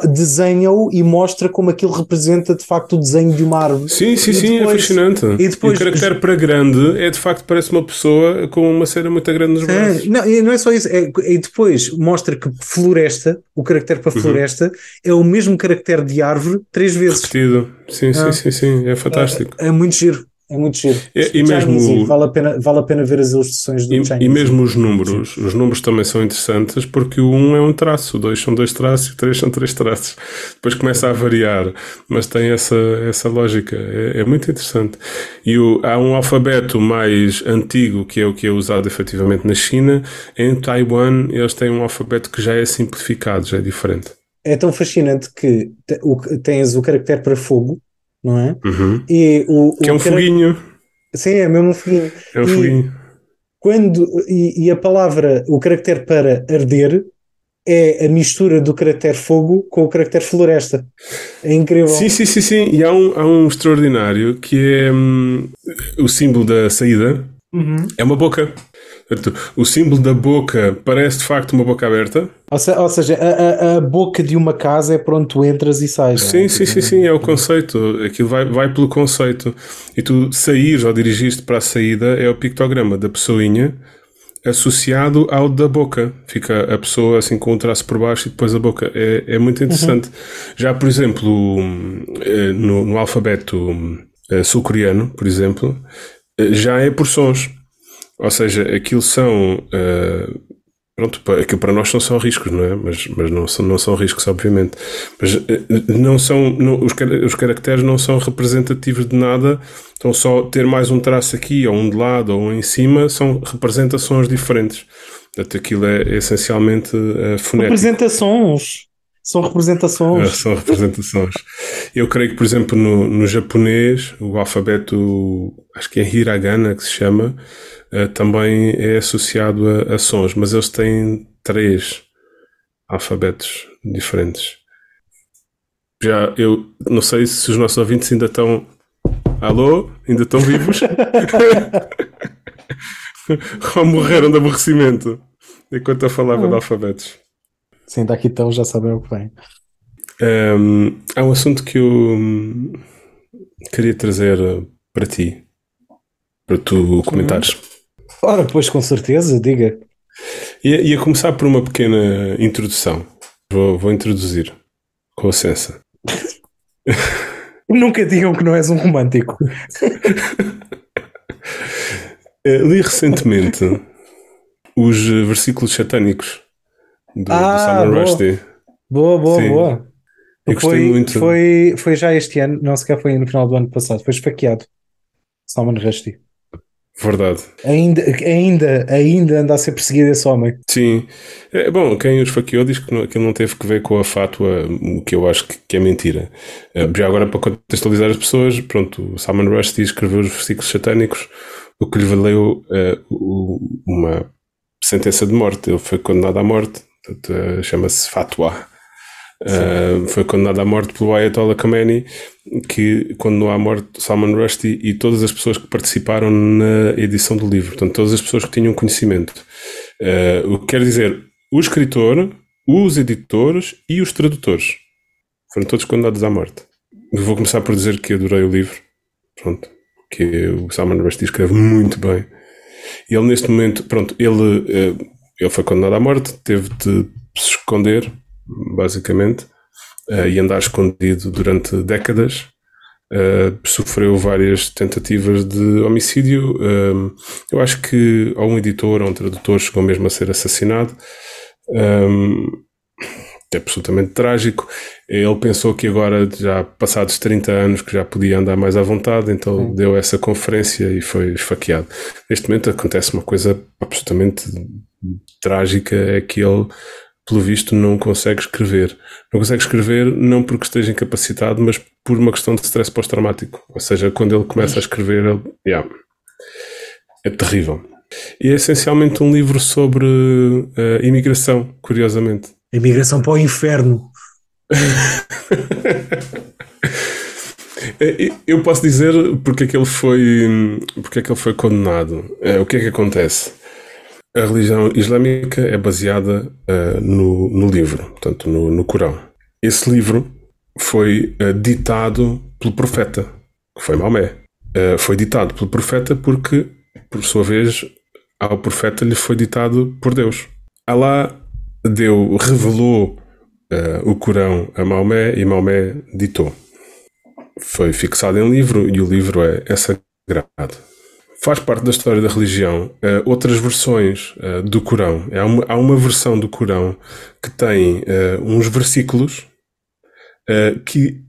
desenha-o e mostra como aquilo representa de facto o desenho de uma árvore. Sim, sim, E sim, é depois- fascinante. e depois- o caractere para grande é de facto parece uma pessoa com uma cera muito grande nos braços. É, não, e não é só isso, é, e depois mostra que floresta, o caractere Uhum. para floresta, é o mesmo caractere de árvore três vezes. Repetido. Sim, sim, Ah. sim, sim, é fantástico. É muito giro, é muito giro. E- e mesmo- vale, a pena, vale a pena ver as ilustrações do E, Chinese. e mesmo os números, os números também são interessantes porque o 1 é um traço, o 2 são dois traços e o 3 são três traços. Depois começa a variar, mas tem essa, essa lógica, é, é muito interessante. E o- há um alfabeto mais antigo que é o que é usado efetivamente na China. Em Taiwan, eles têm um alfabeto que já é simplificado, já é diferente. É tão fascinante que tens o caractere para fogo, não é? Uhum. E o, Que é um cara- foguinho. Sim, é mesmo um foguinho. É um E- foguinho. Quando, e, e a palavra, o caractere para arder, é a mistura do caractere fogo com o caractere floresta. É incrível. Sim, sim, sim, sim. E há um, há um extraordinário que é hum, o símbolo da saída. Uhum. É uma boca. O símbolo da boca parece de facto uma boca aberta. Ou, se- ou seja, a, a- a boca de uma casa é para onde tu entras e sais. não Sim, é? sim, sim, sim, é o conceito. Aquilo vai, vai pelo conceito. E tu saís ou dirigiste para a saída é o pictograma da pessoinha associado ao da boca. Fica a pessoa assim com o traço por baixo e depois a boca. É, é muito interessante. Já, por exemplo, eh, no, no alfabeto eh, sul-coreano, por exemplo, eh, já é por sons. Ou seja, aquilo são. eh, Pronto, aquilo para nós são só riscos, não é? Mas, mas não, são, não são riscos, obviamente. Mas eh, não são, não- os, os caracteres não são representativos de nada, então só ter mais um traço aqui, ou um de lado, ou um em cima, são representações diferentes. Portanto, aquilo é, essencialmente uh, fonético. Representações. São Ah, representações. são representações. Eu creio que, por exemplo, no, no japonês, o alfabeto, acho que é hiragana que se chama, eh, também é associado a, a sons, mas eles têm três alfabetos diferentes. Já eu não sei se os nossos ouvintes ainda estão. Alô? Ainda estão vivos? Ou morreram de aborrecimento enquanto eu falava de alfabetos? Sim, daqui então já sabem o que vem. Um, há um assunto que eu queria trazer para ti, para tu comentares. Ora, pois com certeza, diga. Ia, ia começar por uma pequena introdução. Vou, vou introduzir, com licença. Nunca digam que não és um romântico. Eh, li recentemente os versículos satânicos do, Ah, do boa. Rushdie. Boa, boa, Sim. boa. Eu foi, muito. Foi, foi já este ano, não sequer foi no final do ano passado, foi esfaqueado. Salman Rushdie. Verdade. Ainda, ainda, ainda anda a ser perseguido esse homem. Sim. É, bom, quem o esfaqueou diz que não, aquilo não teve que ver com a fátua, o que eu acho que, que é mentira. Eh, Já agora, para contextualizar as pessoas, pronto, o Salman Rushdie escreveu os versículos satânicos, o que lhe valeu o- uma sentença de morte. Ele foi condenado à morte, portanto, eh, chama-se fatwa. Eh, foi condenado à morte pelo Ayatollah Khamenei, que condenou à morte Salman Rushdie e todas as pessoas que participaram na edição do livro, portanto, todas as pessoas que tinham conhecimento. Eh, o que quer dizer, o escritor, os editores e os tradutores foram todos condenados à morte. Eu vou começar por dizer que adorei o livro, pronto, que o Salman Rushdie escreve muito bem. Ele neste momento, pronto, ele, eh, ele foi condenado à morte, teve de se esconder, basicamente, eh, e andar escondido durante décadas. Eh, sofreu várias tentativas de homicídio. Um, eu acho que ou um editor ou um tradutor chegou mesmo a ser assassinado. Um, é absolutamente trágico. Ele pensou que agora, já passados 30 anos, que já podia andar mais à vontade, então deu essa conferência e foi esfaqueado. Neste momento acontece uma coisa absolutamente trágica, é que ele, pelo visto, não consegue escrever. Não consegue escrever não porque esteja incapacitado, mas por uma questão de stress pós-traumático. Ou seja, quando ele começa a escrever, ele, yeah, é terrível. E é essencialmente um livro sobre uh, imigração, curiosamente. Imigração para o inferno. Eu posso dizer porque é que ele foi, porque é que ele foi condenado. O que é que acontece? A religião islâmica é baseada uh, no, no, livro, portanto, no, no Corão. esse livro foi uh, ditado pelo profeta, que foi Maomé. Uh, foi ditado pelo profeta porque, por sua vez, ao profeta lhe foi ditado por Deus. Allah deu, revelou o Corão a Maomé e Maomé ditou. Foi fixado em livro e o livro é, é sagrado. Faz parte da história da religião uh, outras versões uh, do Corão. Há uma, há uma versão do Corão que tem uns versículos que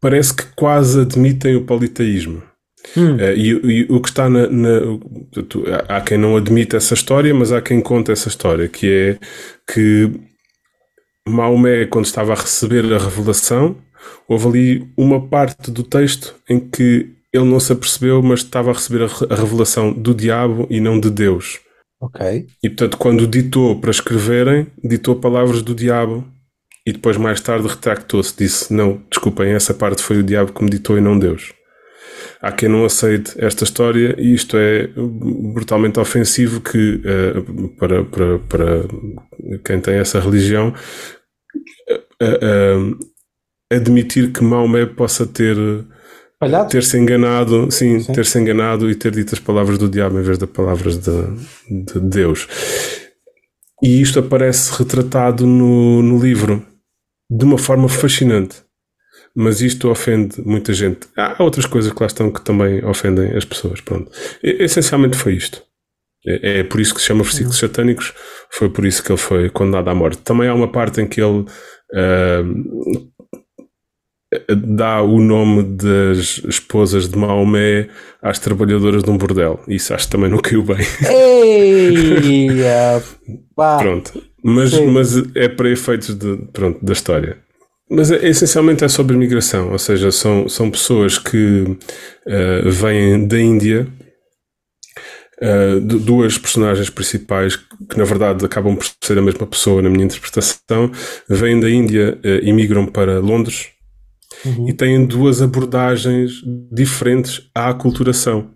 parece que quase admitem o politeísmo. Hum. Uh, e, e, o que está na, na, Há quem não admite essa história, mas há quem conta essa história, que é que Maomé, quando estava a receber a revelação, houve ali uma parte do texto em que ele não se apercebeu, mas estava a receber a, revelação do diabo e não de Deus. Ok. E portanto, quando ditou para escreverem, ditou palavras do diabo e depois, mais tarde, retractou-se. Disse: Não, desculpem, essa parte foi o diabo que me ditou e não Deus. Há quem não aceite esta história e isto é brutalmente ofensivo que, uh, para, para, para quem tem essa religião uh, uh, admitir que Maomé possa ter ter-se enganado, sim, sim. ter-se enganado e ter dito as palavras do diabo em vez das palavras de, de Deus. E isto aparece retratado no, no livro de uma forma fascinante mas isto ofende muita gente. Há outras coisas que lá estão que também ofendem as pessoas. Pronto. Essencialmente foi isto. É, é, por isso que se chama versículos uhum. satânicos, foi por isso que ele foi condenado à morte. Também há uma parte em que ele uh, dá o nome das esposas de Maomé às trabalhadoras de um bordel. Isso acho que também não caiu bem. Ei, Pronto. Mas, mas é para efeitos de, pronto, da história. Mas é, essencialmente é sobre migração, ou seja, são, são pessoas que uh, vêm da Índia, uh, duas personagens principais, que na verdade acabam por ser a mesma pessoa na minha interpretação, vêm da Índia uh, e migram para Londres uhum. e têm duas abordagens diferentes à aculturação.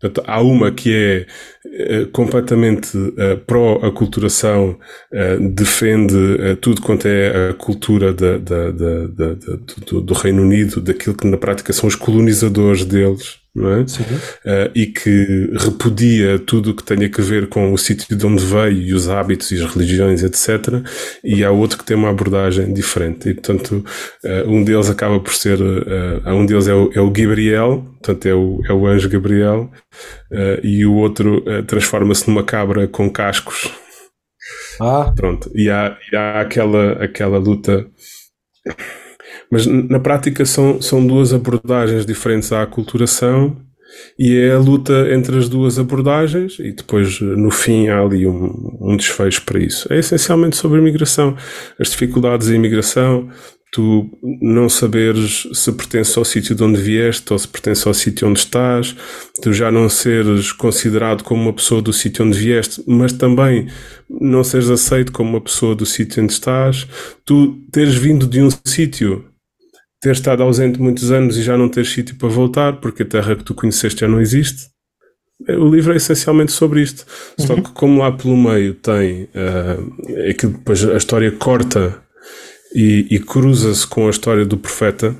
Portanto, há uma que é uh, completamente uh, pró-aculturação, uh, defende tudo quanto é a cultura da, da, da, do, do, Reino Unido, daquilo que na prática são os colonizadores deles, é? Uh, e que repudia tudo o que tenha a ver com o sítio de onde veio e os hábitos e as religiões, etc. E há outro que tem uma abordagem diferente. E, portanto, uh, um deles acaba por ser, uh, um deles é o, é o Gabriel, portanto, é o, é o anjo Gabriel, e o outro transforma-se numa cabra com cascos. Ah. Pronto. E há, e há aquela, aquela luta mas na prática são, são duas abordagens diferentes à aculturação e é a luta entre as duas abordagens e depois no fim há ali um, um desfecho para isso. É essencialmente sobre a imigração, as dificuldades da imigração, tu não saberes se pertence ao sítio de onde vieste ou se pertence ao sítio onde estás, tu já não seres considerado como uma pessoa do sítio onde vieste, mas também não seres aceito como uma pessoa do sítio onde estás, tu teres vindo de um sítio ter estado ausente muitos anos e já não ter sítio para voltar, porque a terra que tu conheceste já não existe. O livro é essencialmente sobre isto. Uhum. Só que, como lá pelo meio tem uh, aquilo depois a história corta e, e cruza-se com a história do profeta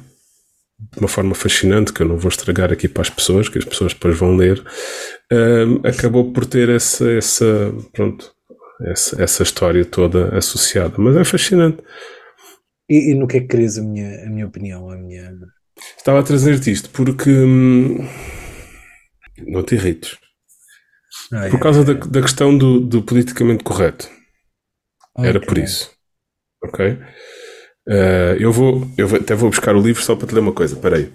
de uma forma fascinante, que eu não vou estragar aqui para as pessoas, que as pessoas depois vão ler, uh, acabou por ter essa, essa, pronto, essa, essa história toda associada. Mas é fascinante. E, e, no que é que querias a minha, a minha opinião? A minha... Estava a trazer-te isto porque hum, não te irrites. Ah, por é, causa é, da, é. da questão do, do politicamente correto. Era por isso. Ok? Uh, eu vou, eu vou, até vou buscar o livro só para te ler uma coisa. Espera aí.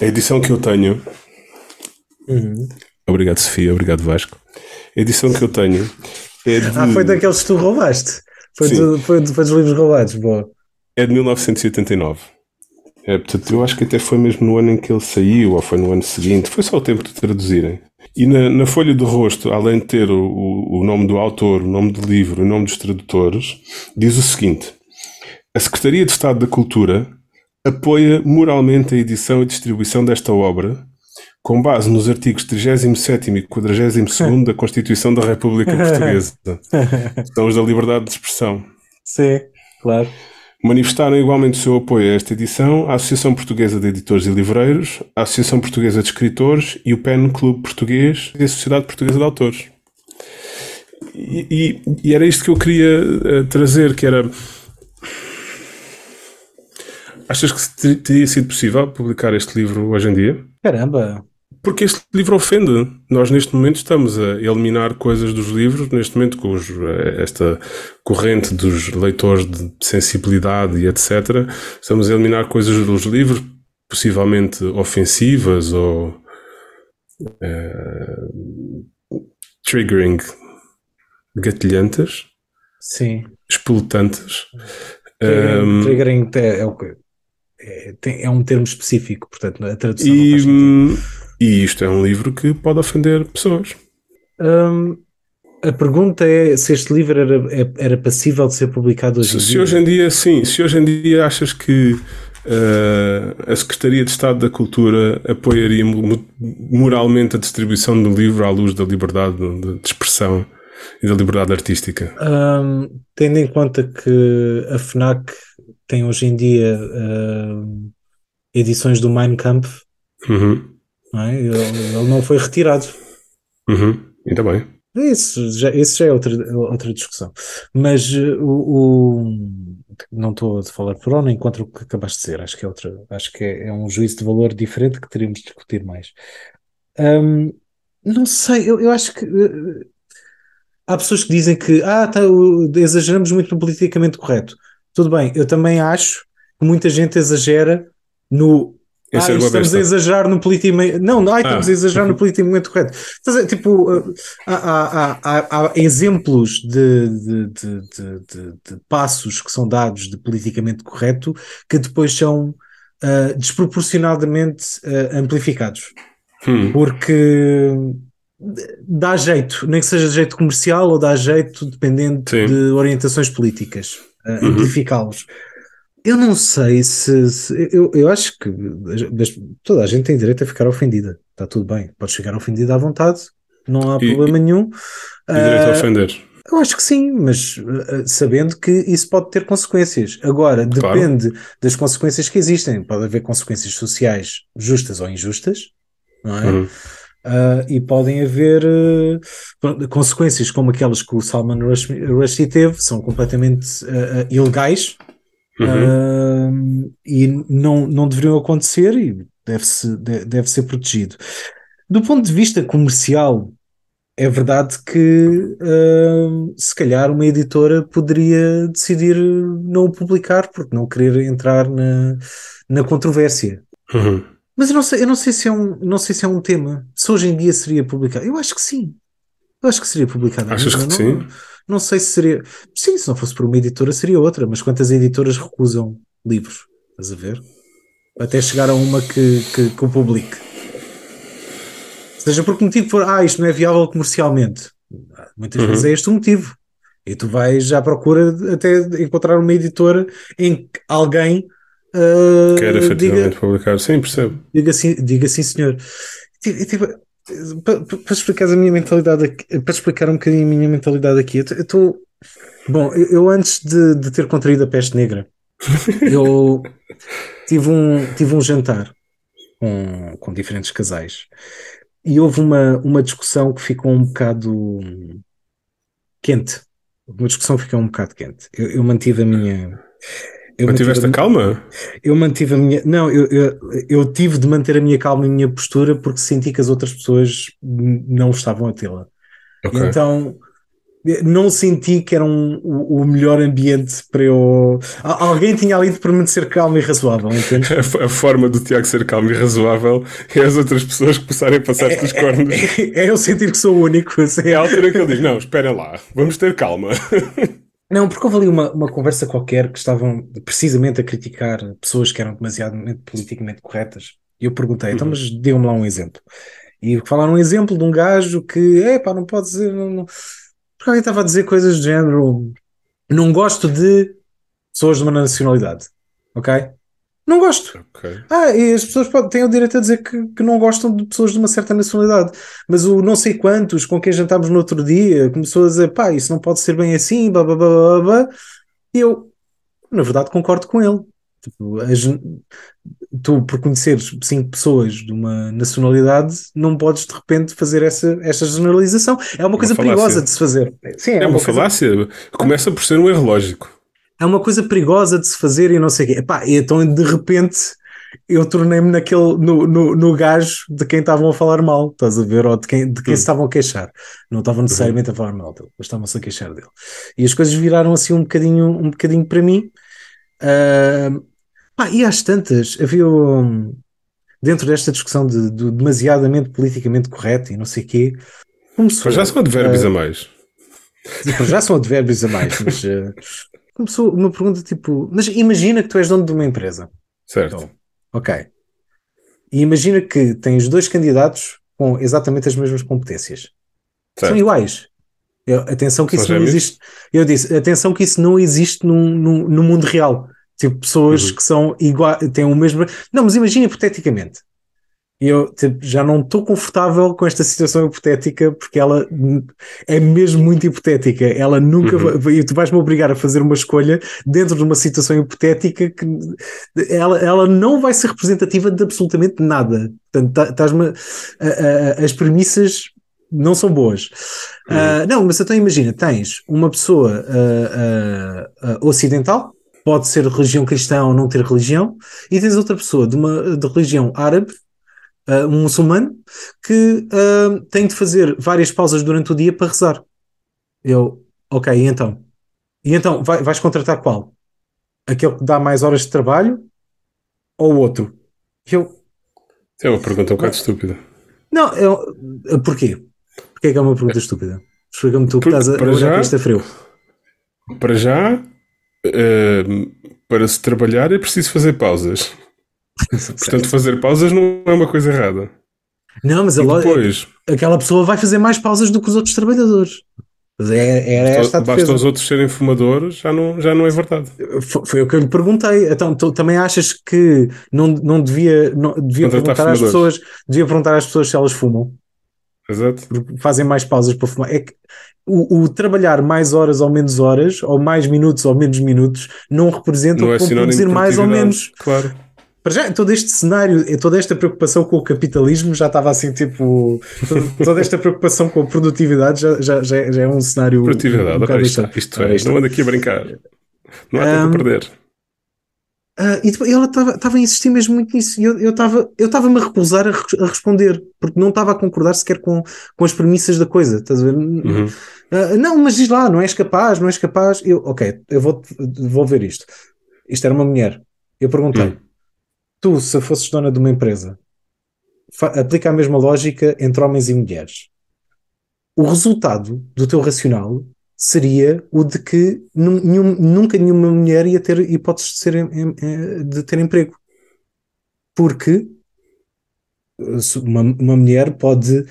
A edição que eu tenho. Uhum. Obrigado, Sofia. Obrigado, Vasco. A edição que eu tenho é de... Ah, foi daqueles que tu roubaste. Foi, de, foi, foi dos livros roubados, boa. É de 1989. É, portanto, eu acho que até foi mesmo no ano em que ele saiu, ou foi no ano seguinte. Foi só o tempo de traduzirem. E na, na folha do rosto, além de ter o, o, o nome do autor, o nome do livro, o nome dos tradutores, diz o seguinte: A Secretaria de Estado da Cultura apoia moralmente a edição e distribuição desta obra com base nos artigos 37 e 42 da Constituição da República Portuguesa. São os da liberdade de expressão. Sim, claro. Manifestaram igualmente o seu apoio a esta edição a Associação Portuguesa de Editores e Livreiros, a Associação Portuguesa de Escritores e o PEN Clube Português e a Sociedade Portuguesa de Autores. E, e, e era isto que eu queria uh, trazer, que era... Achas que teria sido possível publicar este livro hoje em dia? Caramba! Porque este livro ofende. Nós, neste momento, estamos a eliminar coisas dos livros, neste momento, com os, esta corrente dos leitores de sensibilidade e etc. Estamos a eliminar coisas dos livros, possivelmente ofensivas ou uh, triggering, gatilhantes. Sim. Espelutantes. Triggering, um, triggering é, é? É, é, um termo específico, portanto, a tradução e, não faz e isto é um livro que pode ofender pessoas. Hum, a pergunta é se este livro era, é, era passível de ser publicado hoje se, em dia. Se hoje em dia, sim. Se hoje em dia achas que uh, a Secretaria de Estado da Cultura apoiaria moralmente a distribuição do livro à luz da liberdade de expressão e da liberdade artística? Um, tendo em conta que a FNAC tem hoje em dia uh, edições do Mein Kampf, uhum não é? ele, ele, não foi retirado. Uhum, ainda bem. Isso já, isso já é outra, outra discussão. Mas uh, o, o, não estou a falar por onde encontro o que acabaste de dizer. Acho que é outra, acho que é, é um juízo de valor diferente que teríamos de discutir mais. Um, não sei, eu, eu acho que uh, há pessoas que dizem que ah, tá, exageramos muito no politicamente correto. Tudo bem, eu também acho que muita gente exagera no ah, estamos a exagerar no politicamente. Não, não, estamos ah. a exagerar no politicamente correto. Tipo, há, há, há, há exemplos de, de, de, de, passos que são dados de politicamente correto que depois são uh, desproporcionadamente uh, amplificados. Hum. Porque dá jeito, nem que seja jeito comercial ou dá jeito dependendo Sim. de orientações políticas, uh, uhum. Eu não sei se. se eu, eu acho que toda a gente tem direito a ficar ofendida. Está tudo bem. Pode ficar ofendida à vontade, não há e, problema nenhum. E direito uh, a ah, ofender. Eu acho que sim, mas uh, sabendo que isso pode ter consequências. Agora, depende claro. das consequências que existem. Pode haver consequências sociais justas ou injustas, não é? Uhum. Uh, e podem haver uh, consequências como aquelas que o Salman Rushdie teve, são completamente uh, ilegais, Uhum. Uh, e não, não deveriam acontecer e deve-se deve ser protegido. Do ponto de vista comercial, é verdade que uh, se calhar uma editora poderia decidir não o publicar porque não querer entrar na, na controvérsia. Uhum. Mas eu não, sei, eu não sei se é um, não sei se é um tema. Se hoje em dia seria publicado. Eu acho que sim. Eu acho que seria publicado. Achas que não, sim? Não sei se seria. Sim, se não fosse por uma editora seria outra, mas quantas editoras recusam livros? Estás a ver? Até chegar a uma que, que, que o publique. Seja por que motivo for, ah, isto não é viável comercialmente. Muitas uhum. vezes é este o motivo. E tu vais à procura até encontrar uma editora em que alguém uh, quer efetivamente diga, publicar. Sim, percebo. Diga assim, diga assim senhor. E, tipo, para, para explicar a minha mentalidade aqui, para explicar um bocadinho a minha mentalidade aqui, eu estou. Bom, eu, eu, antes de, de ter contraído a peste negra, eu tive um, tive um jantar com, com diferentes casais e houve uma, uma discussão que ficou um bocado quente. Uma discussão que ficou um bocado quente. Eu, eu mantive a minha eu Mantiveste a, a calma? Eu mantive a minha. Não, eu, eu, eu, tive de manter a minha calma e a minha postura porque senti que as outras pessoas não estavam a tê-la. Okay. Então não senti que era um, o, o, melhor ambiente para eu. Alguém tinha ali de permanecer calmo e razoável, entende? A, a, forma do Tiago ser calmo e razoável é as outras pessoas começarem a passar é, os cornos. É, é, é, eu sentir que sou o único. Assim. É a altura que ele diz: Não, espera lá, vamos ter calma. Não, porque houve ali uma, uma conversa qualquer que estavam precisamente a criticar pessoas que eram demasiado politicamente corretas. E eu perguntei, então, uhum. então, mas dê-me lá um exemplo. E falaram um exemplo de um gajo que, é pá, não pode dizer. Não, não. Porque alguém estava a dizer coisas do género: não gosto de pessoas de uma nacionalidade, ok? Não gosto. Ok. Ah, e as pessoas podem, têm o direito a dizer que, que não gostam de pessoas de uma certa nacionalidade, mas o não sei quantos com quem jantámos no outro dia começou a dizer pá, isso não pode ser bem assim, blá blá blá blá, blá. e eu, na verdade, concordo com ele. Tipo, as- tu, por conheceres cinco pessoas de uma nacionalidade, não podes de repente fazer essa, essa generalização. É uma coisa perigosa de se fazer. Sim, é, É uma coisa falácia. Começa por ser um erro lógico. É uma coisa perigosa de se fazer e não sei o quê. Epá, então de repente eu tornei-me naquele no, no, no gajo de quem estavam a falar mal, estás a ver? Ou de quem, de quem Hum. se estavam a queixar. Não estavam necessariamente a falar mal dele, mas estavam-se a queixar dele. E as coisas viraram assim um bocadinho, um bocadinho para mim. Ah, pá, e às tantas, havia um, dentro desta discussão de, de demasiadamente politicamente correto e não sei o quê. Começou, já são advérbios ah, a mais. Já são advérbios a mais, mas eh, começou uma pergunta tipo: Mas imagina que tu és dono de uma empresa, Certo. Então, ok? E imagina que tens dois candidatos com exatamente as mesmas competências, são certo. iguais. Eu- atenção que São isso não existe. Eu disse: atenção que isso não existe no, no, no mundo real. Tipo, pessoas Uhum. que são iguais, têm o mesmo. Não, mas imagina hipoteticamente. E eu tipo, já não estou confortável com esta situação hipotética porque ela é mesmo muito hipotética. Ela nunca Uhum. e tu vais-me obrigar a fazer uma escolha dentro de uma situação hipotética que ela, ela não vai ser representativa de absolutamente nada. Portanto, tá- estás-me as premissas não são boas. Ah, não, mas então imagina, tens uma pessoa ah, ah, ocidental, pode ser religião cristã ou não ter religião, e tens outra pessoa de uma de religião árabe, ah, um muçulmano, que ah, tem de fazer várias pausas durante o dia para rezar. Eu, ok, e então? E então, vai- vais contratar qual? Aquele que dá mais horas de trabalho ou o outro? Eu, É uma pergunta um bocado estúpida. não, eu, porquê? Porquê é que é uma pergunta estúpida? Explica-me tu que estás a olhar já- para isto a frio. Para já, eh, para se trabalhar é preciso fazer pausas. Portanto, fazer pausas não é uma coisa errada. Não, mas depois, aquela pessoa vai fazer mais pausas do que os outros trabalhadores. É, era esta a basta defesa. os outros serem fumadores, já não, já não é verdade. Foi, foi o que eu lhe perguntei. Então, tu também achas que não, não devia, não, devia Contratar perguntar às pessoas, devia perguntar às pessoas se elas fumam, Exato. porque fazem mais pausas para fumar. É que o, o trabalhar mais horas ou menos horas, ou mais minutos ou menos minutos, não representa Não o é produzir mais ou menos. Claro. Para já, todo este cenário, e toda esta preocupação com o capitalismo já estava assim, tipo, toda esta preocupação com a produtividade já, já, já, é- já é um cenário. um Produtividade, bocado ora, isto, isto é, isto não anda aqui a brincar. Não há tempo Um, a perder. Ah, e depois ela estava a insistir mesmo muito nisso. E eu estava eu estava-me a recusar a, a responder, porque não estava a concordar sequer com, com as premissas da coisa. Estás a ver? Uhum. Ah, não, mas diz lá, não és capaz, não és capaz. Eu, ok, eu vou, vou ver isto. Isto era uma mulher. Eu perguntei: Hum. Tu, se fosses dona de uma empresa, aplica a mesma lógica entre homens e mulheres. O resultado do teu racional seria o de que nenhum- nunca nenhuma mulher ia ter hipóteses de, ser, de ter emprego. Porque eh, uma, uma mulher pode,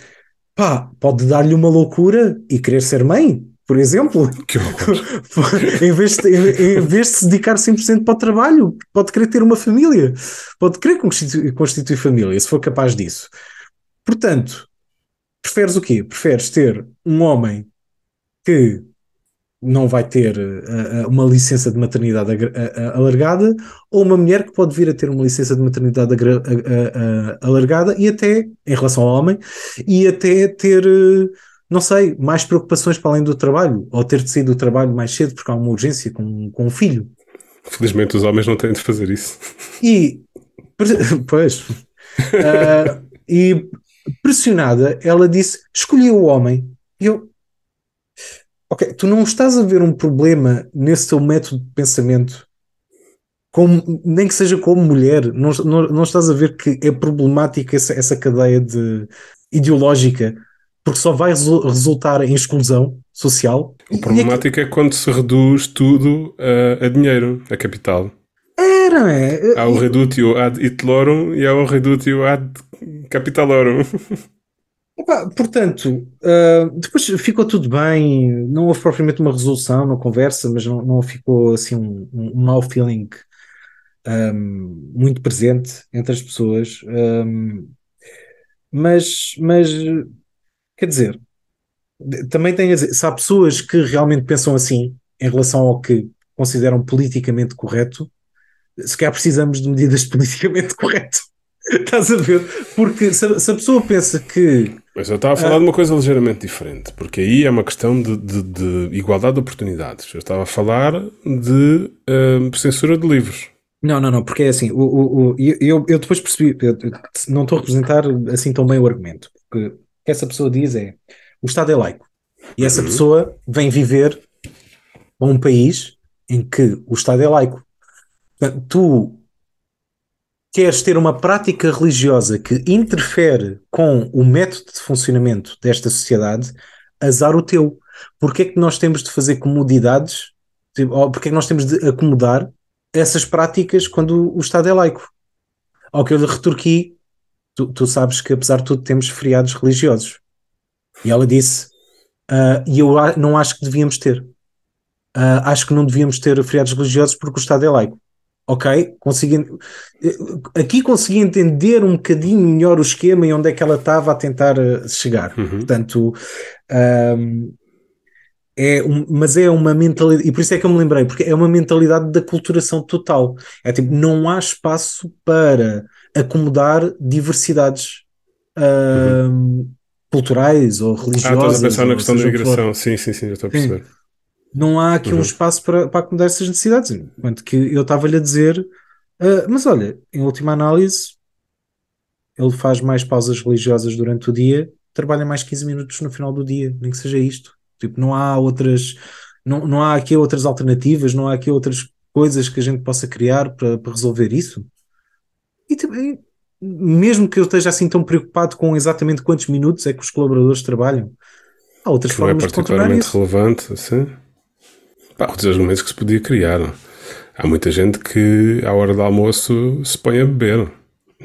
pá, pode dar-lhe uma loucura e querer ser mãe, por exemplo. Em, vez de, em, em vez de se dedicar 100% para o trabalho, pode querer ter uma família, pode querer constituir, constituir família, se for capaz disso. Portanto, preferes o quê? Preferes ter um homem que não vai ter eh, uma licença de maternidade eh, alargada ou uma mulher que pode vir a ter uma licença de maternidade alargada e até, em relação ao homem, e até ter, não sei, mais preocupações para além do trabalho, ou ter de sair do trabalho mais cedo porque há uma urgência com, com um filho. Felizmente os homens não têm de fazer isso. E, pois, Ah, e pressionada, ela disse: escolhi o homem. E eu, ok, tu não estás a ver um problema nesse teu método de pensamento, como, nem que seja como mulher, não, não, não estás a ver que é problemática essa, essa cadeia de, ideológica, porque só vai resu- resultar em exclusão social. O problemático é quando se reduz tudo a, a dinheiro, a capital. Era, é? Há o redutio ad Hitlorum e há o redutio ad capitalorum. Epá, portanto, ah, depois ficou tudo bem, não houve propriamente uma resolução na conversa, mas não, não ficou assim um, um mau feeling um, muito presente entre as pessoas, um, mas, mas quer dizer, também tem a dizer, se há pessoas que realmente pensam assim em relação ao que consideram politicamente correto, se calhar precisamos de medidas politicamente correto. Estás a ver? Porque se, se, a pessoa pensa que. Mas eu estava a falar uh, de uma coisa ligeiramente diferente, porque aí é uma questão de, de, de igualdade de oportunidades. Eu estava a falar de uh, censura de livros. Não, não, não, porque é assim, o, o, o eu, eu depois percebi, eu, não estou a representar assim tão bem o argumento, porque que essa pessoa diz é o Estado é laico e essa uhum. pessoa vem viver a um país em que o Estado é laico. Portanto, tu queres ter uma prática religiosa que interfere com o método de funcionamento desta sociedade, azar o teu. Porquê é que nós temos de fazer comodidades, tipo, ou porquê é que nós temos de acomodar essas práticas quando o Estado é laico? Ao que eu lhe retorqui, tu, tu sabes que apesar de tudo temos feriados religiosos. E ela disse, uh, e eu não acho que devíamos ter. Uh, acho que não devíamos ter feriados religiosos porque o Estado é laico ok? Consegui, aqui consegui entender um bocadinho melhor o esquema e onde é que ela estava a tentar eh, chegar. Uhum. Portanto, um, é um, mas é uma mentalidade, e por isso é que eu me lembrei, porque é uma mentalidade da culturação total. É tipo, não há espaço para acomodar diversidades uhum. culturais ou religiosas. Ah, estás a pensar na questão da migração, sim, sim, sim, já estou a perceber. Sim não há aqui uhum. um espaço para, para acomodar essas necessidades. Enquanto que eu estava-lhe a dizer, uh, mas olha, em última análise, ele faz mais pausas religiosas durante o dia, trabalha mais 15 minutos no final do dia, nem que seja isto. Tipo, não há outras, não, não há aqui outras alternativas, não há aqui outras coisas que a gente possa criar para, para resolver isso. E também, mesmo que eu esteja assim tão preocupado com exatamente quantos minutos é que os colaboradores trabalham, há outras que formas não é particularmente relevante, sim. Pá, outros argumentos que se podia criar. Há muita gente que, à hora do almoço, se põe a beber.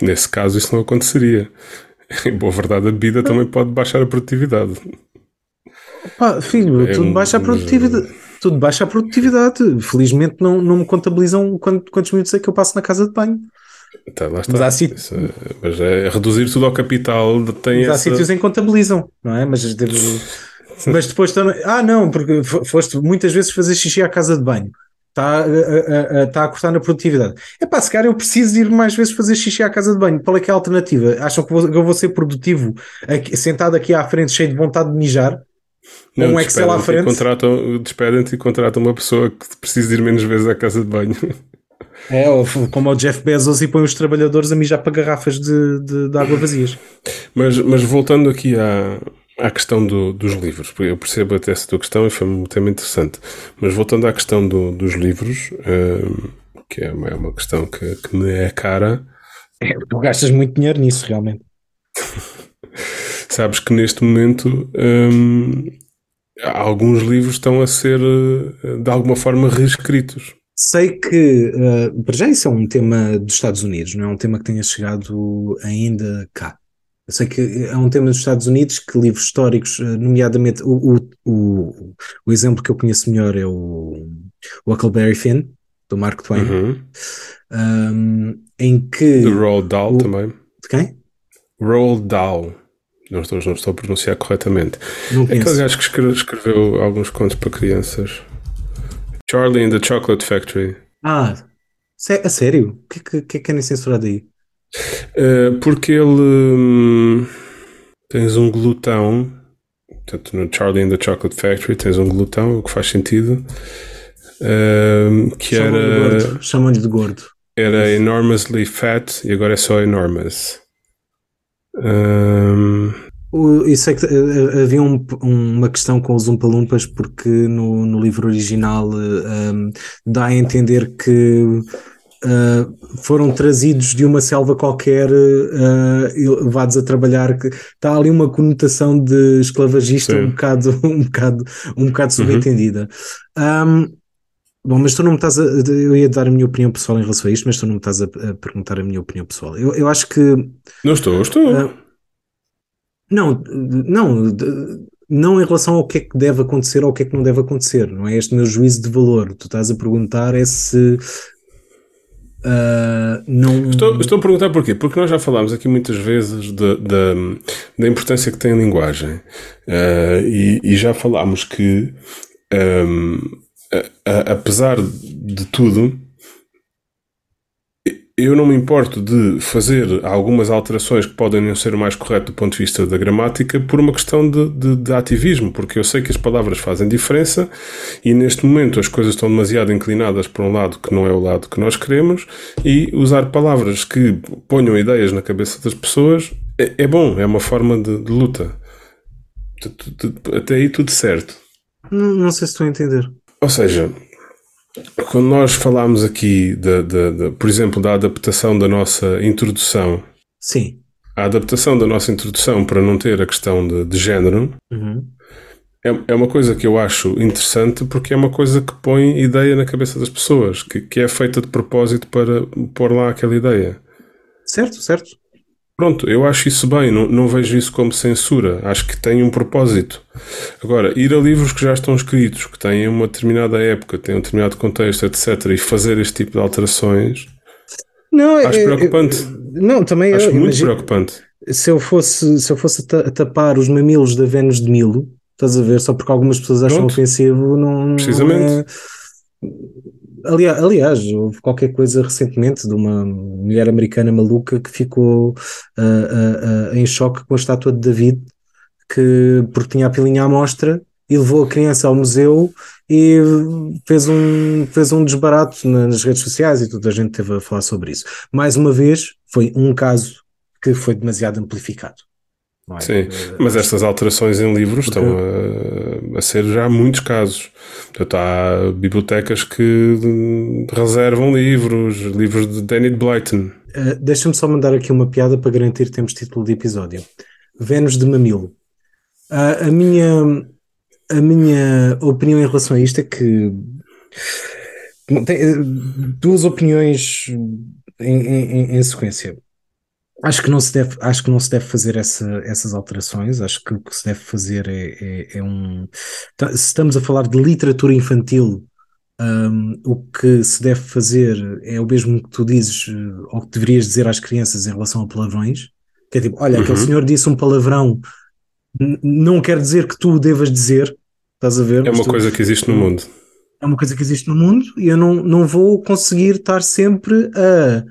Nesse caso, isso não aconteceria. Em boa verdade, a bebida também pode baixar a produtividade. Pá, filho, é tudo um... baixa a produtividade. Tudo baixa a produtividade. Felizmente não, não me contabilizam quantos minutos é que eu passo na casa de banho. Tá, lá está. Mas, há sítios... é, mas é reduzir tudo ao capital. Tem mas essa... há sítios em que contabilizam, não é? Mas mas depois também. Ah, não, porque foste muitas vezes fazer xixi à casa de banho. Está a, a, a, está a cortar na produtividade. É pá, se calhar eu preciso ir mais vezes fazer xixi à casa de banho. Qual é que é a alternativa? Acham que, vou, que eu vou ser produtivo aqui, sentado aqui à frente, cheio de vontade de mijar? Não, um Excel à frente? Contratam, despedem-te e contratam uma pessoa que precisa ir menos vezes à casa de banho. É, como o Jeff Bezos e põe os trabalhadores a mijar para garrafas de, de, de água vazias. Mas, mas voltando aqui à, à questão do, dos livros, eu percebo até essa tua questão e foi um tema interessante, mas voltando à questão do, dos livros, um, que é uma, é uma questão que, que, me é cara. É, tu gastas muito dinheiro nisso, realmente. Sabes que neste momento um, alguns livros estão a ser eh, de alguma forma reescritos. Sei que, uh, para já, isso é um tema dos Estados Unidos, não é um tema que tenha chegado ainda cá. Eu sei que é um tema dos Estados Unidos que livros históricos, eh, nomeadamente o, o, o, o exemplo que eu conheço melhor é o, o Huckleberry Finn, do Mark Twain, uhum. um, em que. Do Roald Dahl o, também. De quem? Roald Dahl. Não estou, não estou a pronunciar corretamente. Não é aquele gajo que escreveu, escreveu alguns contos para crianças. Charlie in the Chocolate Factory. Ah, a sério? O que, que, que é que é censurado aí? Uh, porque ele hum, tens um glutão, portanto no Charlie and the Chocolate Factory tens um glutão, o que faz sentido. Uh, que era chamam-lhe de gordo. Era enormously fat e agora é só enormous. Um, isso é que eh, havia um, uma questão com os Umpalumpas porque no, no livro original um, dá a entender que Uh, foram trazidos de uma selva qualquer uh, e levados a trabalhar que está ali uma conotação de esclavagista Sim. um bocado um bocado um bocado uhum. subentendida um, bom mas tu não me estás a, eu ia dar a minha opinião pessoal em relação a isto mas tu não me estás a, a perguntar a minha opinião pessoal eu, eu acho que não estou estou uh, não não não em relação ao que é que deve acontecer ou o que é que não deve acontecer, não é este meu juízo de valor. Tu estás a perguntar é se Uh, não... estou, estou a perguntar porquê, porque nós já falámos aqui muitas vezes da, da, da importância que tem a linguagem uh, e, e, já falámos que, um, a, a, apesar de tudo, eu não me importo de fazer algumas alterações que podem não ser o mais correto do ponto de vista da gramática por uma questão de, de, de, ativismo, porque eu sei que as palavras fazem diferença e neste momento as coisas estão demasiado inclinadas para um lado que não é o lado que nós queremos e usar palavras que ponham ideias na cabeça das pessoas é, é bom, é uma forma de, de luta. Até aí tudo certo. Não, não sei se estou a entender. Ou seja, quando nós falámos aqui, de, de, de, por exemplo, da adaptação da nossa introdução. Sim. A adaptação da nossa introdução para não ter a questão de, de género uhum. é, é uma coisa que eu acho interessante porque é uma coisa que põe ideia na cabeça das pessoas, que, que é feita de propósito para pôr lá aquela ideia. Certo, certo. Pronto, eu acho isso bem, não, não vejo isso como censura, acho que tem um propósito. Agora, ir a livros que já estão escritos, que têm uma determinada época, têm um determinado contexto, etc., e fazer este tipo de alterações, não, acho é, preocupante. É, não, também acho eu, muito imagino, preocupante. Se eu fosse, se eu fosse tapar os mamilos da Vênus de Milo, estás a ver, só porque algumas pessoas acham Pronto. ofensivo, não. Precisamente. Não é, Aliás, aliás, houve qualquer coisa recentemente de uma mulher americana maluca que ficou uh, uh, em choque com a estátua de David, que, porque tinha a pilinha à mostra e levou a criança ao museu e fez um, fez um desbarato nas redes sociais e toda a gente teve a falar sobre isso. Mais uma vez, foi um caso que foi demasiado amplificado. É? Sim, eh, mas estas alterações em livros Porque... estão a, a, ser já muitos casos. Portanto, há bibliotecas que reservam livros, livros de Danny Blyton. Uh, Deixa-me só mandar aqui uma piada para garantir que temos título de episódio. Vênus de Mamilo. Uh, a, minha, a minha opinião em relação a isto é que tem eh, duas opiniões em, em, em sequência. Acho que não se deve, acho que não se deve fazer essa, essas alterações. Acho que o que se deve fazer é, é, é um. Tá, se estamos a falar de literatura infantil, um, o que se deve fazer é o mesmo que tu dizes, eh, ou que deverias dizer às crianças em relação a palavrões. Que é tipo, olha, uhum. aquele senhor disse um palavrão, não quer dizer que tu o devas dizer. Estás a ver? É uma tu, coisa que existe no mundo. É uma coisa que existe no mundo e eu não, não vou conseguir estar sempre a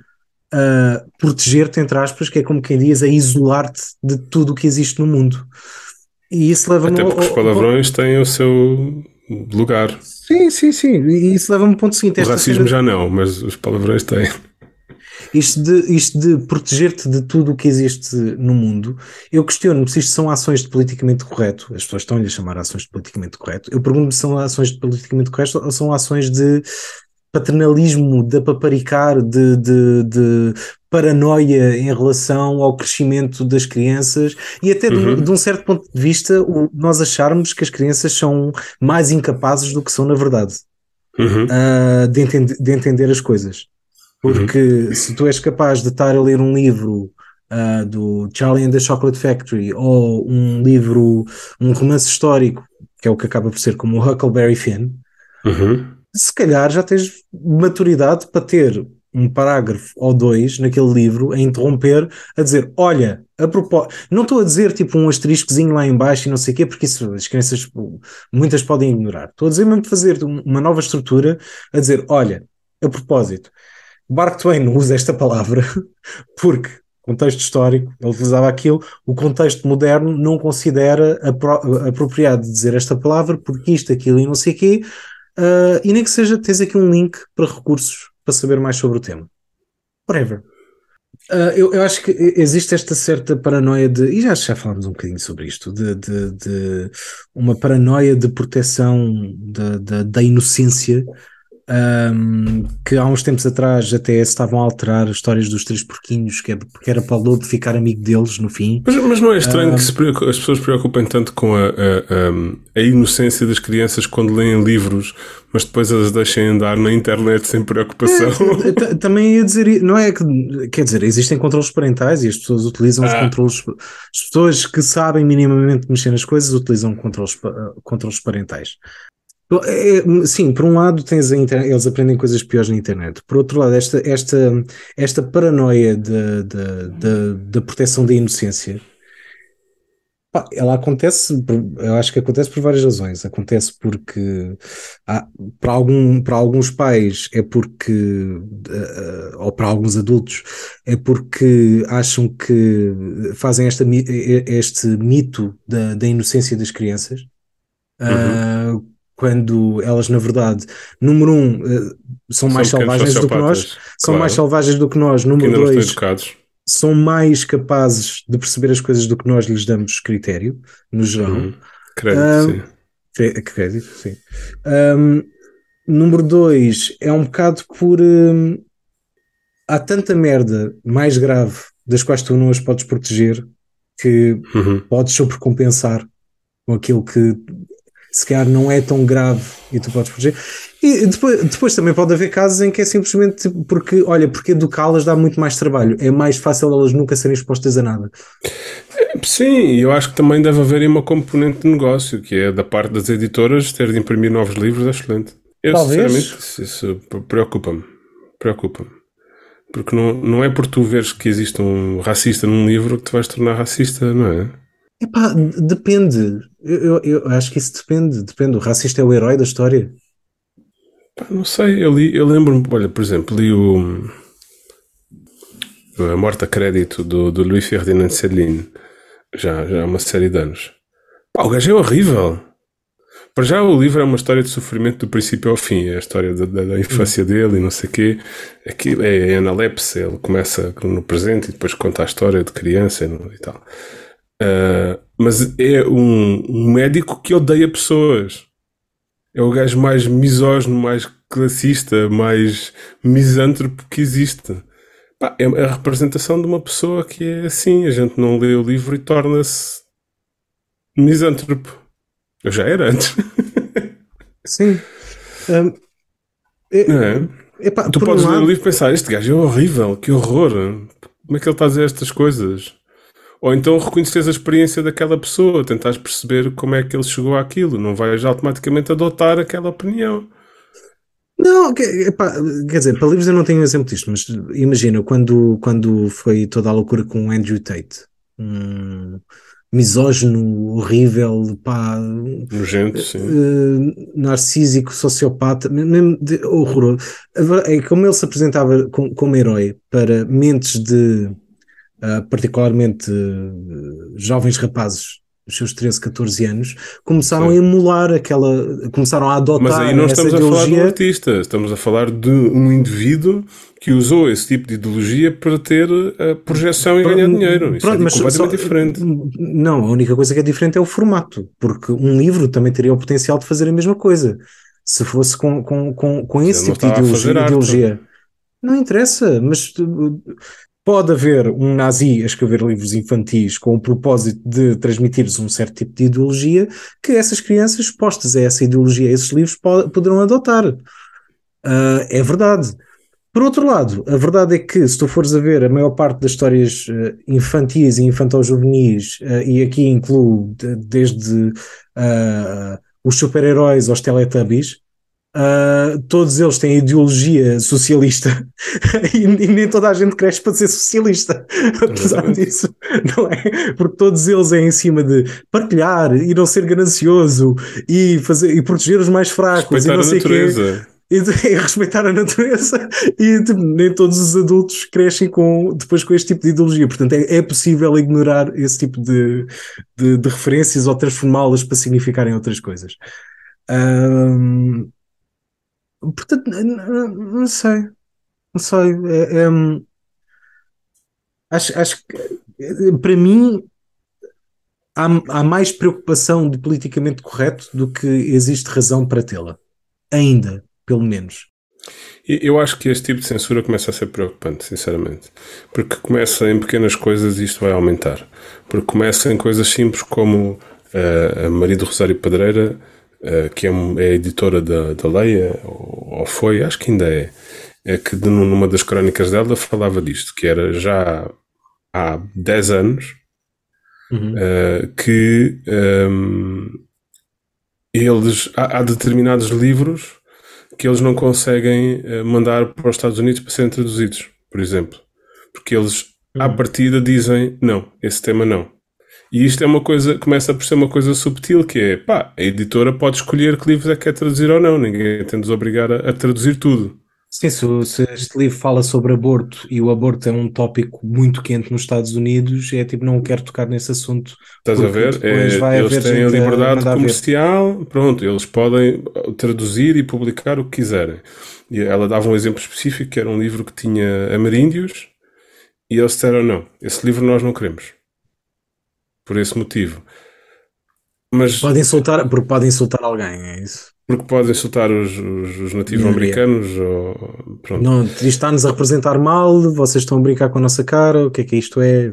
a proteger-te, entre aspas, que é como quem diz, a isolar-te de tudo o que existe no mundo. E isso leva-me Até porque os palavrões têm o seu lugar. Sim, sim, sim. E isso leva-me ao ponto seguinte. O racismo já não, mas os palavrões têm. Isto de, isto de proteger-te de tudo o que existe no mundo, eu questiono-me se isto são ações de politicamente correto. As pessoas estão-lhe a chamar ações de politicamente correto. Eu pergunto-me se são ações de politicamente correto ou são ações de paternalismo, de paparicar, de, de, de, paranoia em relação ao crescimento das crianças e até uhum. de, de, um certo ponto de vista o, nós acharmos que as crianças são mais incapazes do que são na verdade uhum. uh, de, de, entender as coisas. Porque uhum. se tu és capaz de estar a ler um livro uh, do Charlie and the Chocolate Factory ou um livro, um romance histórico, que é o que acaba por ser como o Huckleberry Finn, uhum se calhar já tens maturidade para ter um parágrafo ou dois naquele livro a interromper, a dizer: Olha, a propósito, não estou a dizer tipo um asteriscozinho lá embaixo e não sei o quê, porque isso as crianças muitas podem ignorar. Estou a dizer mesmo fazer uma nova estrutura, a dizer: Olha, a propósito, Mark Twain usa esta palavra porque contexto histórico, ele usava aquilo, o contexto moderno não considera apropriado dizer esta palavra porque isto, aquilo e não sei o quê, Uh, e nem que seja, tens aqui um link para recursos para saber mais sobre o tema. Whatever. Uh, eu, eu, acho que existe esta certa paranoia de, e já, já falámos um bocadinho sobre isto, de, de, de uma paranoia de proteção da, da, da inocência um, que há uns tempos atrás até estavam a alterar as histórias dos três porquinhos, que é porque era para o lobo ficar amigo deles no fim. Mas, mas não é estranho um, que as pessoas se preocupem tanto com a, a, a, inocência das crianças quando leem livros, mas depois as deixem andar na internet sem preocupação? É, também ia dizer, não é que, quer dizer, existem controles parentais e as pessoas utilizam ah. os controles, as pessoas que sabem minimamente mexer nas coisas utilizam controles, controles parentais. É, é, sim, por um lado tens a internet, eles aprendem coisas piores na internet. Por outro lado, esta, esta, esta paranoia da proteção da inocência Pá, ela acontece, eu acho que acontece por várias razões. Acontece porque há, para, algum, para alguns pais é porque, uh, ou para alguns adultos, é porque acham que fazem esta, este mito da, da inocência das crianças. Uhum. Uh, quando elas, na verdade, número um, são, são mais selvagens do que nós, claro. são mais selvagens do que nós, número dois são mais capazes de perceber as coisas do que nós lhes damos critério, no geral. Uhum. Crédito, um, sim. Crédito, sim. Um, número dois, é um bocado por. Um, há tanta merda mais grave das quais tu não as podes proteger que uhum. podes sobrecompensar com aquilo que se calhar não é tão grave e tu podes proteger. E depois, depois também pode haver casos em que é simplesmente tipo, porque, olha, porque educá-las dá muito mais trabalho. É mais fácil elas nunca serem expostas a nada. Sim, eu acho que também deve haver uma componente de negócio, que é da parte das editoras ter de imprimir novos livros, é excelente. Eu, Talvez. sinceramente, isso, isso preocupa-me. Preocupa-me. Porque não, não é por tu veres que existe um racista num livro que te vais tornar racista, não é? Epá, depende. Eu, eu, eu, acho que isso depende. Depende. O racista é o herói da história. Pá, não sei. Eu, li, eu lembro-me, olha, por exemplo, li o. A Morte a Crédito do, do Luís Ferdinand Céline. Já, já há uma série de anos. Pá, o gajo é horrível. Para já o livro é uma história de sofrimento do princípio ao fim, é a história da, da, da infância hum. dele e não sei o quê. Aquilo é analepse, ele começa no presente e depois conta a história de criança e tal. Uh, mas é um, um, médico que odeia pessoas. É o gajo mais misógino, mais classista, mais misântropo que existe. Pá, é a representação de uma pessoa que é assim. A gente não lê o livro e torna-se misântropo. Eu já era antes. Sim. Um, é, é? Epá, tu podes um ler lado... o livro e pensar: este gajo é horrível, que horror. Como é que ele está a dizer estas coisas? Ou então reconheces a experiência daquela pessoa, tentares perceber como é que ele chegou àquilo, não vais automaticamente adotar aquela opinião. Não, epá, quer dizer, para livros eu não tenho um exemplo disto, mas imagina quando, quando foi toda a loucura com o Andrew Tate, um misógino, horrível, pá, nojento, sim. Uh, narcísico, sociopata, mesmo de, horroroso. É como ele se apresentava como, como herói para mentes de uh, particularmente uh, jovens rapazes os seus 13, 14 anos, começaram Sim. a emular aquela, começaram a adotar Mas aí não estamos a falar de um artista, estamos a falar de um indivíduo que usou esse tipo de ideologia para ter a projeção e pronto, ganhar dinheiro. Isso pronto, é completamente só, diferente. Não, a única coisa que é diferente é o formato, porque um livro também teria o potencial de fazer a mesma coisa. Se fosse com, com, com, com esse tipo de ideologia, ideologia. Não interessa, mas Pode haver um nazi a escrever livros infantis com o propósito de transmitir-lhes um certo tipo de ideologia que essas crianças expostas a essa ideologia, a esses livros, poderão adotar. Uh, é verdade. Por outro lado, a verdade é que, se tu fores a ver a maior parte das histórias uh, infantis e infantil-juvenis, uh, e aqui incluo de, desde os super-heróis aos Teletubbies, Uh, todos eles têm ideologia socialista e, e, nem toda a gente cresce para ser socialista, apesar disso, não é? Porque todos eles é em cima de partilhar e não ser ganancioso e, fazer, e proteger os mais fracos respeitar e não sei quê. E, e respeitar a natureza e tipo, nem todos os adultos crescem com, depois com este tipo de ideologia, portanto é, é possível ignorar esse tipo de, de, de referências ou transformá-las para significarem outras coisas. Um, Portanto, não sei. Não sei. É, é, acho, acho que para mim há, há mais preocupação de politicamente correto do que existe razão para tê-la. Ainda, pelo menos. Eu acho que este tipo de censura começa a ser preocupante, sinceramente. Porque começa em pequenas coisas e isto vai aumentar. Porque começa em coisas simples como uh, a Maria do Rosário Pedreira eh, que é, é editora da, da Leia, ou, ou, foi, acho que ainda é, é que de, numa das crónicas dela falava disto, que era já há 10 anos uhum. uh, que um, ehm, eles, há, há determinados livros que eles não conseguem eh, mandar para os Estados Unidos para serem traduzidos, por exemplo. Porque eles, à Hum. partida, dizem não, esse tema não. E isto é uma coisa, começa por ser uma coisa subtil, que é, pá, a editora pode escolher que livros é que quer traduzir ou não, ninguém tem de os obrigar a, a traduzir tudo. Sim, se, se este livro fala sobre aborto e o aborto é um tópico muito quente nos Estados Unidos, é tipo, não quero tocar nesse assunto. Estás a ver? É, vai eles têm a a liberdade ver. comercial, pronto, eles podem traduzir e publicar o que quiserem. E ela dava um exemplo específico que era um livro que tinha ameríndios e eles disseram não, esse livro nós não queremos. Por esse motivo. Mas Podem insultar, porque podem insultar alguém, é isso. porque podem insultar os, os, os nativos americanos ou pronto. Não, isto está-nos a representar mal, vocês estão a brincar com a nossa cara, o que é que isto é?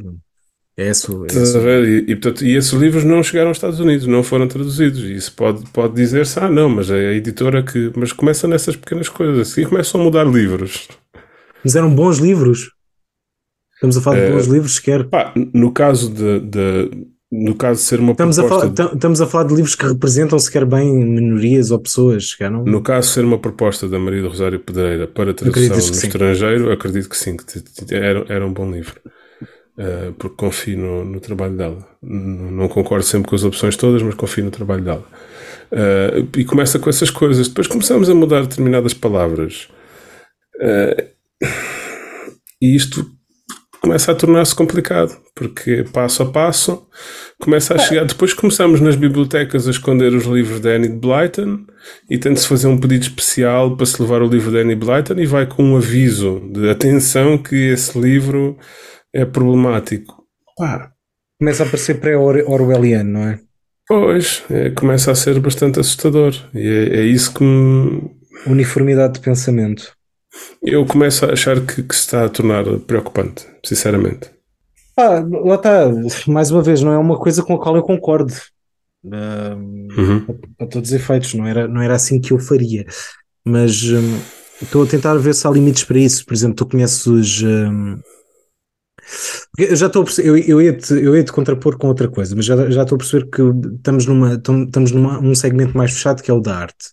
É isso. É Estás isso. a ver? E, e, portanto, e esses livros não chegaram aos Estados Unidos, não foram traduzidos. E isso pode, pode dizer-se, ah, não, mas é a editora que. Mas começa nessas pequenas coisas. E começam a mudar livros. Mas eram bons livros. Estamos a falar de Eh, bons livros sequer. Pá, no caso de, de- no caso de ser uma Estamos a, proposta. falar, tam- estamos a falar de livros que representam sequer bem minorias ou pessoas, sequer não? No caso de ser uma proposta da Maria do Rosário Pedreira para tradução no sim? estrangeiro, acredito que sim, que era, era um bom livro. Eh, porque confio no, no trabalho dela. N- Não concordo sempre com as opções todas, mas confio no trabalho dela. Eh, e começa com essas coisas. Depois começamos a mudar determinadas palavras. Eh, e isto começa a tornar-se complicado, porque passo a passo começa a chegar. Depois começamos nas bibliotecas a esconder os livros de Annie Blyton e tem-se fazer um pedido especial para se levar o livro de Annie Blyton e vai com um aviso de atenção que esse livro é problemático. Pá, Começa a parecer pré-orwelliano, não é? pois, é, começa a ser bastante assustador. E é, é isso que me- Uniformidade de pensamento. Eu começo a achar que, que se está a tornar preocupante, sinceramente. Ah, lá está, mais uma vez, não é uma coisa com a qual eu concordo. Uhum. para todos os efeitos, não era, não era assim que eu faria. Mas hum, estou a tentar ver se há limites para isso. Por exemplo, tu conheces os. porque eu já estou a perceber, eu, eu ia-te, eu ia-te contrapor com outra coisa, mas já, já estou a perceber que estamos numa, tam- estamos numa, num segmento mais fechado que é o da arte.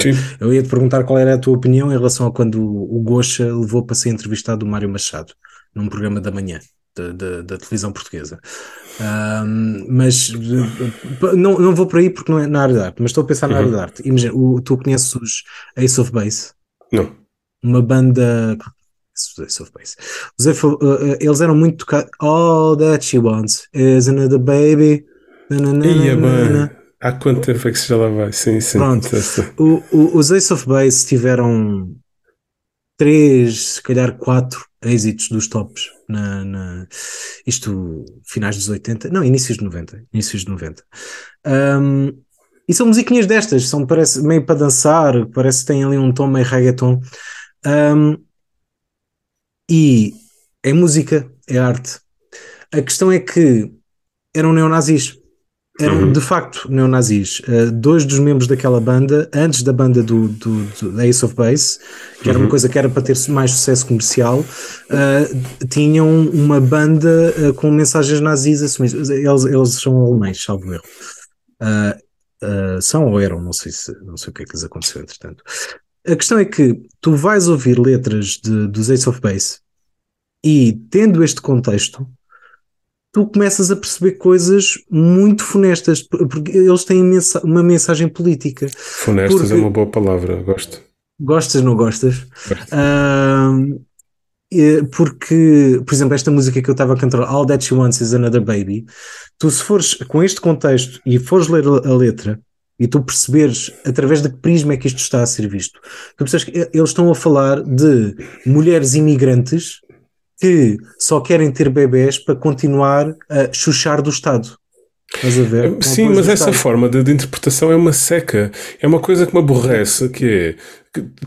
Sim. eu ia-te perguntar qual era a tua opinião em relação a quando o, Gosha levou para ser entrevistado o Mário Machado num programa da manhã da, da, da televisão portuguesa. Ahm, mas eh, não, não vou por aí porque não é na área da arte, mas estou a pensar na Uhum. área da arte. Imagina, o, tu conheces os Ace of Base, Não. uma banda. Ace of Base. Eh, eh, eles eram muito tocados. All that she wants is another baby. Nananana. Ia bem. Há quanto tempo é que se já lá vai? Sim, sim. Pronto. O- o- os Ace of Base tiveram três, se calhar quatro êxitos dos tops na, na- isto finais dos 80, não, inícios de 90, inícios de 90. Um, e são musiquinhas destas, são parece meio para dançar, parece que têm ali um tom meio reggaeton. Um, e é música, é arte. A questão é que eram neonazis. Eram Uhum. de facto neonazis. Uh, dois dos membros daquela banda, antes da banda do, do, do Ace of Base, que era uma Uhum. coisa que era para ter mais sucesso comercial, uh, tinham uma banda uh, com mensagens nazis assumidas. Eles, eles são alemães, salvo erro. São ou eram, não sei, se, não sei o que é que lhes aconteceu entretanto. A questão é que tu vais ouvir letras de, dos Ace of Base e, tendo este contexto, tu começas a perceber coisas muito funestas, por- porque eles têm uma mensagem política. Funestas Porque- é uma boa palavra, gosto. Gostas, não gostas? É, porque, por exemplo, esta música que eu estava a cantar, All That She Wants Is Another Baby, tu se fores com este contexto e fores ler a a letra e tu perceberes através de que prisma é que isto está a ser visto, tu percebes que eles estão a falar de mulheres imigrantes que só querem ter bebés para continuar a chuchar do Estado. Estás a ver? Sim, mas essa Estado. forma de, de interpretação é uma seca. É uma coisa que me aborrece, que é...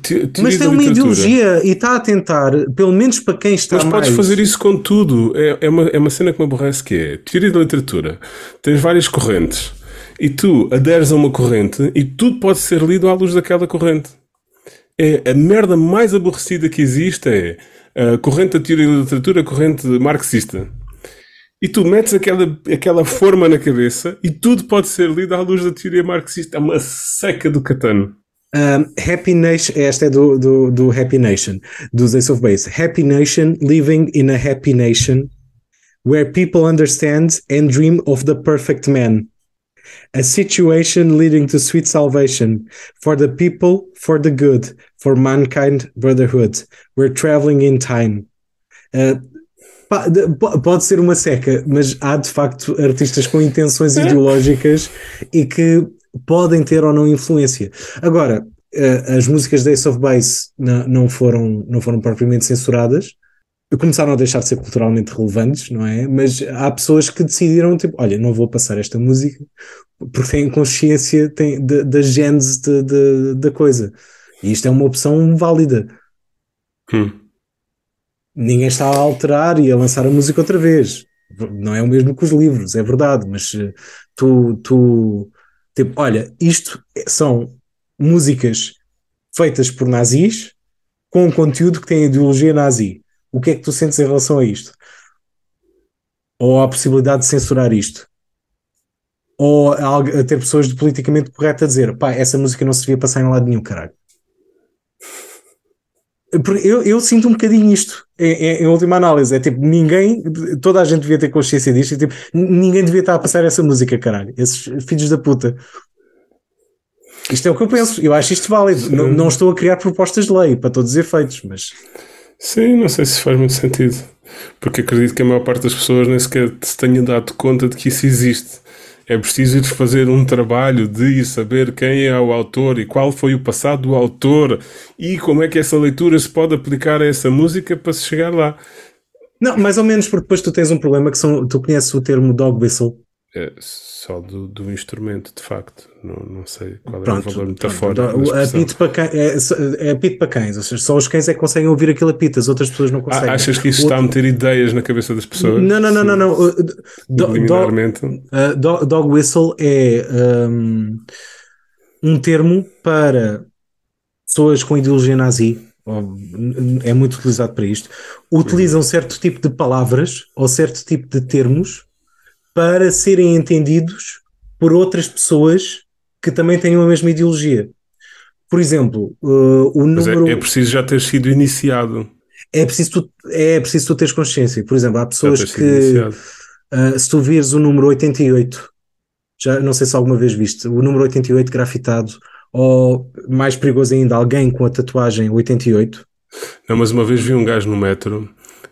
Que, te- Mas tem uma ideologia e está a tentar, pelo menos para quem está Mas podes mais... fazer isso com tudo. É, é, uma, é uma cena que me aborrece que é teoria da literatura. Tens várias correntes e tu aderes a uma corrente e tudo pode ser lido à luz daquela corrente. É a merda mais aborrecida que existe é corrente da teoria da literatura, corrente marxista. E tu metes aquela, aquela forma na cabeça e tudo pode ser lido à luz da teoria marxista. É uma seca do catano. Um, Happy Nation, esta é do, do, do Happy Nation, dos Ace of Base. Happy Nation, living in a happy nation, where people understand and dream of the perfect man. A situation leading to sweet salvation for the people, for the good, for mankind, brotherhood. We're traveling in time. Uh, pode ser uma seca, mas há de facto artistas com intenções ideológicas e que podem ter ou não influência. Agora, eh, as músicas da Ace of Base não, foram, não foram propriamente censuradas, começaram a deixar de ser culturalmente relevantes, não é? Mas há pessoas que decidiram, tipo, olha, não vou passar esta música porque têm consciência têm, da, gênese da coisa. E isto é uma opção válida. Hum. Ninguém está a alterar e a lançar a música outra vez. Não é o mesmo que os livros, é verdade, mas eh, tu, tu tipo, olha, isto são músicas feitas por nazis com um conteúdo que tem ideologia nazi. O que é que tu sentes em relação a isto? Ou a possibilidade de censurar isto? Ou a a ter pessoas de politicamente correto a dizer pá, essa música não se devia passar em lado nenhum, caralho. Eu, eu sinto um bocadinho isto em, em- última análise. É tipo, ninguém, toda a gente devia ter consciência disto. E, tipo, ninguém devia estar a passar essa música, caralho. Esses filhos da puta. Isto é o que eu penso. Eu acho isto válido. Não, não estou a criar propostas de lei para todos os efeitos, mas Sim, não sei se faz muito sentido. Porque acredito que a maior parte das pessoas nem sequer se tenha dado conta de que isso existe. É preciso ir fazer um trabalho de saber quem é o autor e qual foi o passado do autor e como é que essa leitura se pode aplicar a essa música para se chegar lá. não, mais ou menos, porque depois tu tens um problema que são, tu conheces o termo dog whistle. É só do, do instrumento, de facto. Não, não sei qual é Pronto, o valor pronto, metafórico. da o expressão. apito para cães, é, é apito para cães, ou seja, só os cães é que conseguem ouvir aquilo apito, as outras pessoas não conseguem. Ah, achas que isso está a meter ideias na cabeça das pessoas? Não, não, não, não, não. Uh, do- do- Subliminarmente. Uh, do- dog whistle é um, um termo para pessoas com ideologia nazi, é muito utilizado para isto, utilizam certo tipo de palavras ou certo tipo de termos para serem entendidos por outras pessoas que também tenham a mesma ideologia. Por exemplo, uh, o Mas número. é, é preciso já ter sido iniciado. É preciso tu, é preciso tu teres consciência. Por exemplo, há pessoas que. Uh, se tu vires o número 88, já não sei se alguma vez viste, o número 88 grafitado, ou mais perigoso ainda, alguém com a tatuagem 88. Não, mas uma vez vi um gajo no metro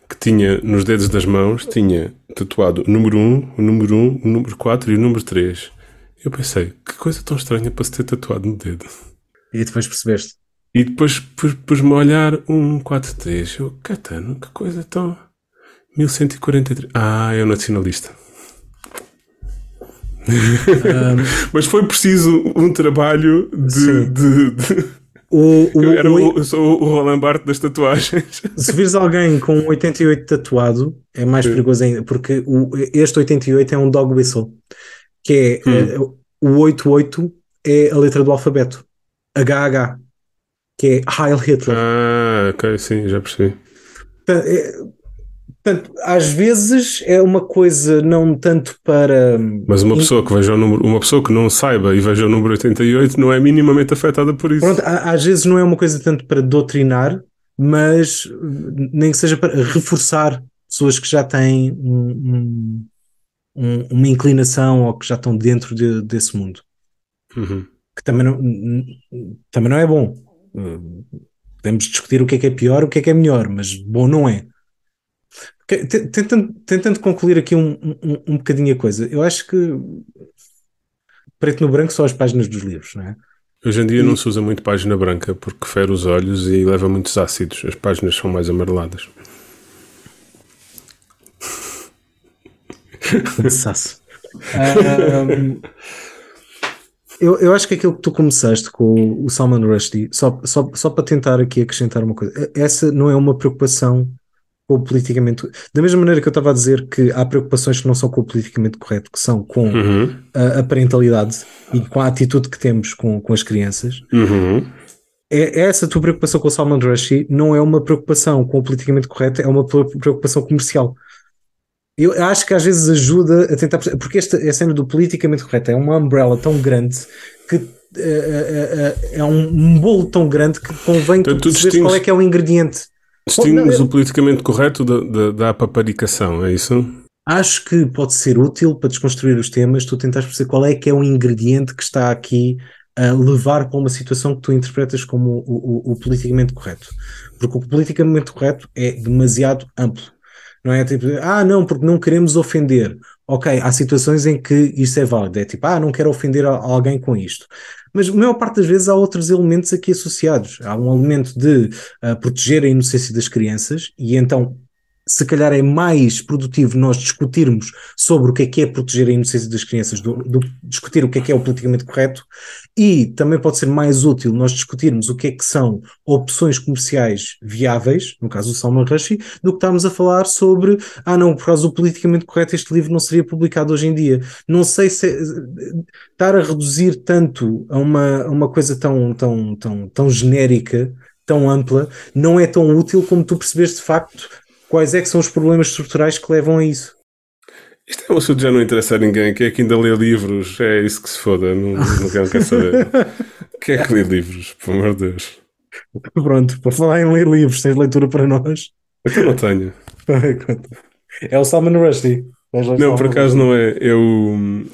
que tinha nos dedos das mãos, tinha tatuado o número 1, o número 1, o número 4 e o número 3. Eu pensei, que coisa tão estranha para se ter tatuado no dedo. E depois percebeste. E depois pus- pus-me a olhar 1, 4, 3. Eu, catano, que coisa tão. 1143. Ah, é o nacionalista. Mas foi preciso um trabalho de. O, o- Eu, era o- o, eu sou o Roland Barthes das tatuagens. se vires alguém com um 88 tatuado, é mais perigoso ainda, porque o, este 88 é um dog whistle, que é eh, o 88 é a letra do alfabeto, HH, que é Heil Hitler. Ah, ok, sim, já percebi. Portanto, às vezes é uma coisa não tanto para. Mas uma pessoa que veja o número, uma pessoa que não saiba e veja o número 88 não é minimamente afetada por isso. Pronto, às vezes não é uma coisa tanto para doutrinar, mas nem que seja para reforçar pessoas que já têm um- um- um- uma inclinação ou que já estão dentro de- desse mundo. Uhum. Que também não, também não é bom. Uh, Podemos discutir o que é que é pior, o que é que é melhor, mas bom não é. Tentando, tentando concluir aqui um, um, um bocadinho a coisa, eu acho que preto no branco são as páginas dos livros, não é? Hoje em dia não se usa muito página branca porque fere os olhos e leva muitos ácidos. As páginas são mais amareladas. Cansaço. Ahm, eu, eu acho que aquilo que tu começaste com o, o Salman Rushdie, só, só, só para tentar aqui acrescentar uma coisa, essa não é uma preocupação com o politicamente. Da mesma maneira que eu estava a dizer que há preocupações que não são com o politicamente correto, que são com Uhum. a, a parentalidade e com a atitude que temos com, com as crianças. Uhum. É, essa tua preocupação com o Salman Rushdie não é uma preocupação com o politicamente correto, é uma preocupação comercial. Eu acho que às vezes ajuda a tentar perceber, porque esta a cena do politicamente correto é uma umbrella tão grande que é, é, é um, bolo tão grande que convém então, tu perceberes qual é que é o ingrediente. Distingues o politicamente correto da, da, da paparicação, é isso? Acho que pode ser útil para desconstruir os temas, tu tentares perceber qual é que é o ingrediente que está aqui a levar para uma situação que tu interpretas como o, o, o politicamente correto. Porque o politicamente correto é demasiado amplo. Não é tipo, ah, não, porque não queremos ofender. Ok, há situações em que isso é válido. É tipo, ah, não quero ofender alguém com isto. Mas a maior parte das vezes há outros elementos aqui associados. Há um elemento de uh, proteger a inocência das crianças, e então se calhar é mais produtivo nós discutirmos sobre o que é que é proteger a inocência das crianças, do, do, discutir o que é que é o politicamente correto, e também pode ser mais útil nós discutirmos o que é que são opções comerciais viáveis, no caso do Salman Rushdie, do que estarmos a falar sobre, ah não, por causa do politicamente correto este livro não seria publicado hoje em dia. Não sei se estar a reduzir tanto a uma, a uma coisa tão, tão, tão, tão genérica tão ampla, não é tão útil como tu percebes de facto quais é que são os problemas estruturais que levam a isso? Isto é um assunto que já não interessa a ninguém. Quem é que ainda lê livros? É isso que se foda. Não, não quer saber. Quem é que lê livros? Pelo amor de Deus. Pronto, para falar em ler livros, tens leitura para nós? Eu não tenho. é o Salman Rushdie. Não, por acaso não é. Eu,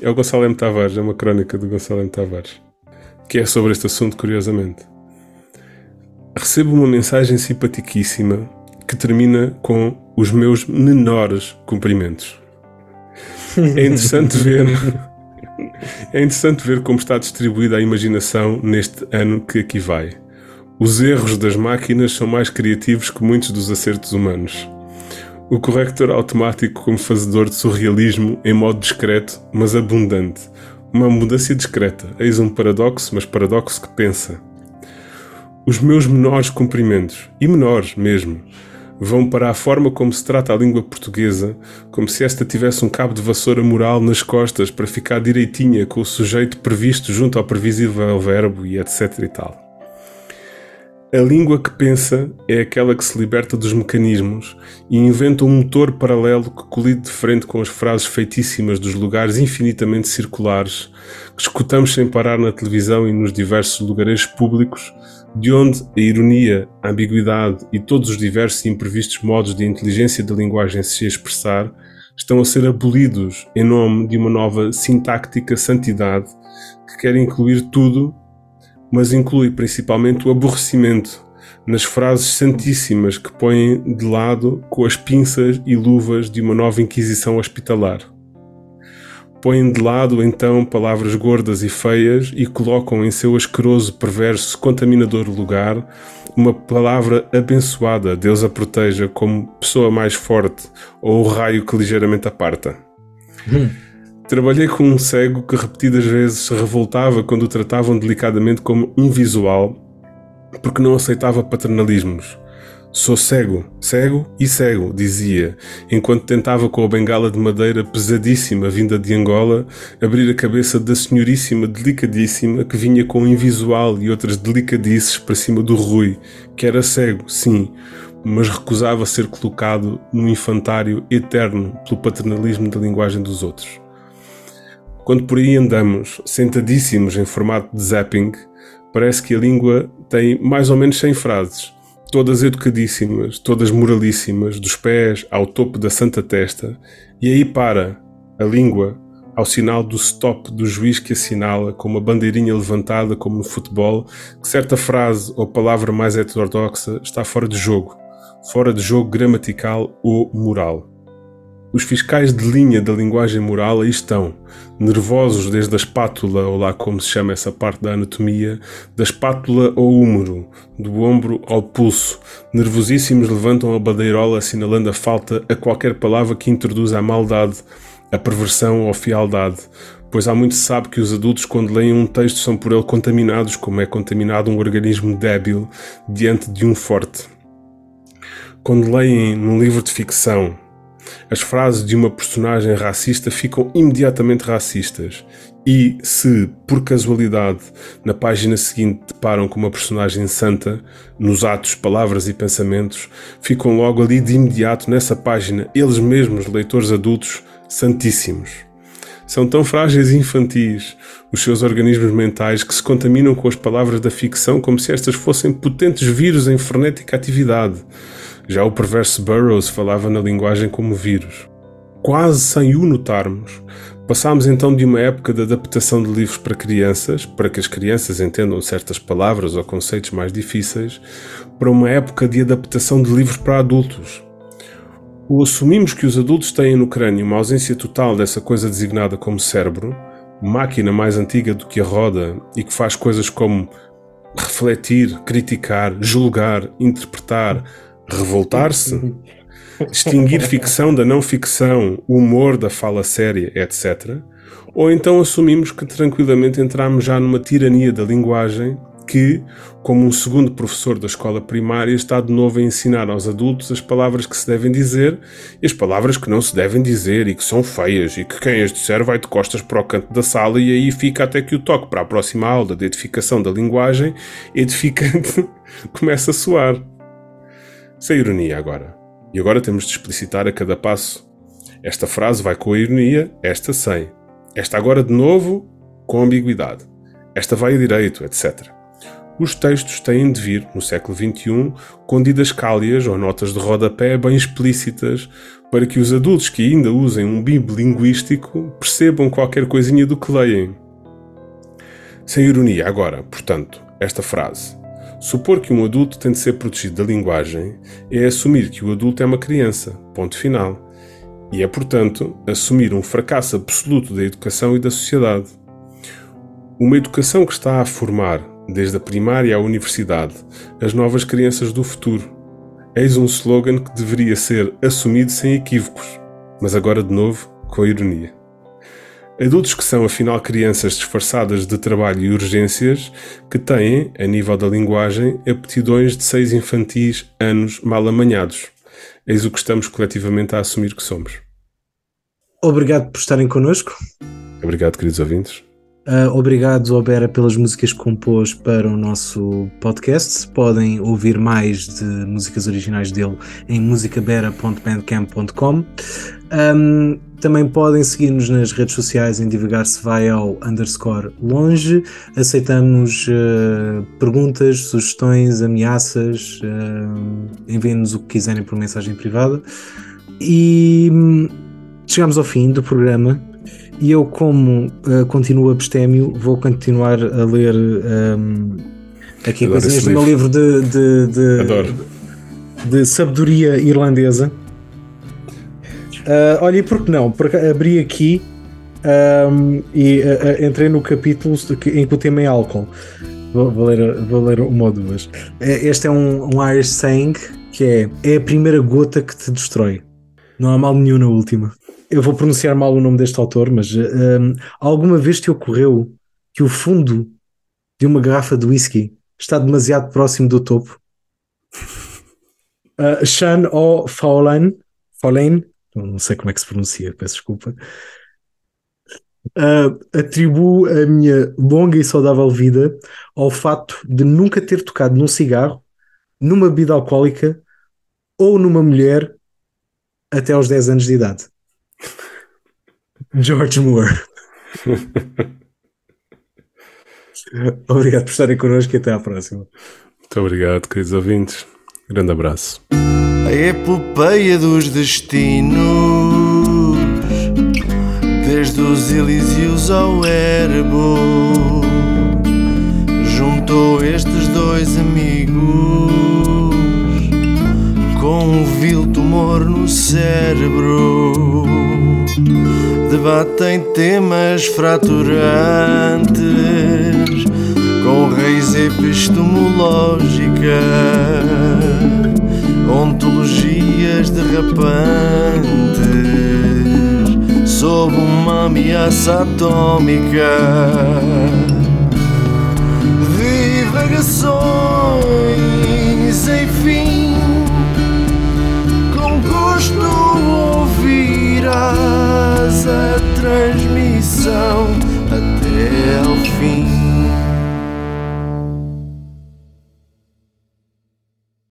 é o Gonçalo M. Tavares, é uma crónica do Gonçalo M. Tavares, que é sobre este assunto, curiosamente. Recebo uma mensagem simpaticíssima que termina com os meus menores cumprimentos. É interessante ver. É interessante ver como está distribuída a imaginação neste ano que aqui vai. Os erros das máquinas são mais criativos que muitos dos acertos humanos. O corrector automático como fazedor de surrealismo em modo discreto, mas abundante. Uma mudança discreta. Eis um paradoxo, mas paradoxo que pensa. Os meus menores cumprimentos, e menores mesmo, vão para a forma como se trata a língua portuguesa, como se esta tivesse um cabo de vassoura moral nas costas para ficar direitinha com o sujeito previsto junto ao previsível verbo e etc e tal. A língua que pensa é aquela que se liberta dos mecanismos e inventa um motor paralelo que colide de frente com as frases feitíssimas dos lugares infinitamente circulares que escutamos sem parar na televisão e nos diversos lugares públicos de onde a ironia, a ambiguidade e todos os diversos e imprevistos modos de inteligência da linguagem se expressar estão a ser abolidos em nome de uma nova sintáctica santidade que quer incluir tudo, mas inclui principalmente o aborrecimento nas frases santíssimas que põem de lado com as pinças e luvas de uma nova inquisição hospitalar. Põem de lado então palavras gordas e feias e colocam em seu asqueroso, perverso, contaminador lugar uma palavra abençoada, Deus a proteja como pessoa mais forte ou o raio que ligeiramente aparta. Hum. Trabalhei com um cego que repetidas vezes se revoltava quando o tratavam delicadamente como invisual porque não aceitava paternalismos. Sou cego, cego e cego, dizia, enquanto tentava com a bengala de madeira pesadíssima vinda de Angola abrir a cabeça da senhoríssima delicadíssima que vinha com o invisual e outras delicadices para cima do Rui, que era cego, sim, mas recusava ser colocado no infantário eterno pelo paternalismo da linguagem dos outros. Quando por aí andamos, sentadíssimos em formato de zapping, parece que a língua tem mais ou menos 100 frases todas educadíssimas, todas moralíssimas, dos pés ao topo da santa testa, e aí para a língua ao sinal do stop do juiz que assinala com uma bandeirinha levantada como no futebol que certa frase ou palavra mais heterodoxa está fora de jogo, fora de jogo gramatical ou moral. Os fiscais de linha da linguagem moral aí estão, nervosos desde a espátula, ou lá como se chama essa parte da anatomia, da espátula ao húmero, do ombro ao pulso. Nervosíssimos levantam a bandeirola assinalando a falta a qualquer palavra que introduza a maldade, a perversão ou a fialdade, pois há muito se sabe que os adultos, quando leem um texto, são por ele contaminados, como é contaminado um organismo débil diante de um forte. Quando leem num livro de ficção, as frases de uma personagem racista ficam imediatamente racistas. E se, por casualidade, na página seguinte deparam com uma personagem santa, nos atos, palavras e pensamentos, ficam logo ali de imediato nessa página, eles mesmos, leitores adultos, santíssimos. São tão frágeis e infantis os seus organismos mentais que se contaminam com as palavras da ficção como se estas fossem potentes vírus em frenética atividade. Já o perverso Burroughs falava na linguagem como vírus. Quase sem o notarmos, passámos então de uma época de adaptação de livros para crianças, para que as crianças entendam certas palavras ou conceitos mais difíceis, para uma época de adaptação de livros para adultos. O assumimos que os adultos têm no crânio uma ausência total dessa coisa designada como cérebro, máquina mais antiga do que a roda e que faz coisas como refletir, criticar, julgar, interpretar, revoltar-se, distinguir ficção da não ficção, humor da fala séria, etc. Ou então assumimos que tranquilamente entramos já numa tirania da linguagem que, como um segundo professor da escola primária, está de novo a ensinar aos adultos as palavras que se devem dizer e as palavras que não se devem dizer e que são feias e que quem as disser vai de costas para o canto da sala e aí fica até que o toque para a próxima aula de edificação da linguagem edificante começa a soar. Sem ironia agora. E agora temos de explicitar a cada passo. Esta frase vai com a ironia, esta sem. Esta agora de novo com ambiguidade. Esta vai a direito, etc. Os textos têm de vir, no século XXI, com didascálias ou notas de rodapé bem explícitas para que os adultos que ainda usem um bib linguístico percebam qualquer coisinha do que leem. Sem ironia, agora, portanto, esta frase. Supor que um adulto tem de ser protegido da linguagem é assumir que o adulto é uma criança, ponto final. E é, portanto, assumir um fracasso absoluto da educação e da sociedade. Uma educação que está a formar, desde a primária à universidade, as novas crianças do futuro. Eis um slogan que deveria ser assumido sem equívocos, mas agora de novo com ironia. Adultos que são, afinal, crianças disfarçadas de trabalho e urgências que têm, a nível da linguagem, aptidões de seis infantis anos mal amanhados. Eis o que estamos coletivamente a assumir que somos. Obrigado por estarem connosco. Obrigado, queridos ouvintes. Uh, obrigado ao Bera pelas músicas que compôs para o nosso podcast. Podem ouvir mais de músicas originais dele em musicabera.bandcamp.com. Um, também podem seguir-nos nas redes sociais em divulgar-se vai ao underscore longe. Aceitamos uh, perguntas, sugestões, ameaças. Uh, Enviem-nos o que quiserem por mensagem privada. E hum, chegamos ao fim do programa. E eu, como uh, continuo abstémio, vou continuar a ler um, aqui Adoro coisinhas do meu livro de, de, de, de sabedoria irlandesa. Uh, olha, e por que não? Porque abri aqui um, e uh, entrei no capítulo em que o tema é álcool. Vou, vou ler, vou ler uma ou duas. Este é um, um Irish saying que é: É a primeira gota que te destrói. Não há mal nenhum na última. Eu vou pronunciar mal o nome deste autor, mas um, alguma vez te ocorreu que o fundo de uma garrafa de whisky está demasiado próximo do topo? Uh, Sean O. Faulen, Faulen, não sei como é que se pronuncia, peço desculpa. Uh, atribuo a minha longa e saudável vida ao fato de nunca ter tocado num cigarro, numa bebida alcoólica ou numa mulher até aos 10 anos de idade. George Moore. Obrigado por estarem connosco e até à próxima. Muito obrigado, queridos ouvintes. Grande abraço. A epopeia dos destinos, desde os Elíseos ao Erebo, juntou estes dois amigos com um vil tumor no cérebro. Debatem temas fraturantes com raiz epistemológica ontologias derrapantes sob uma ameaça atômica. Divagações sem fim, com gosto ouvirás a transmissão até ao fim.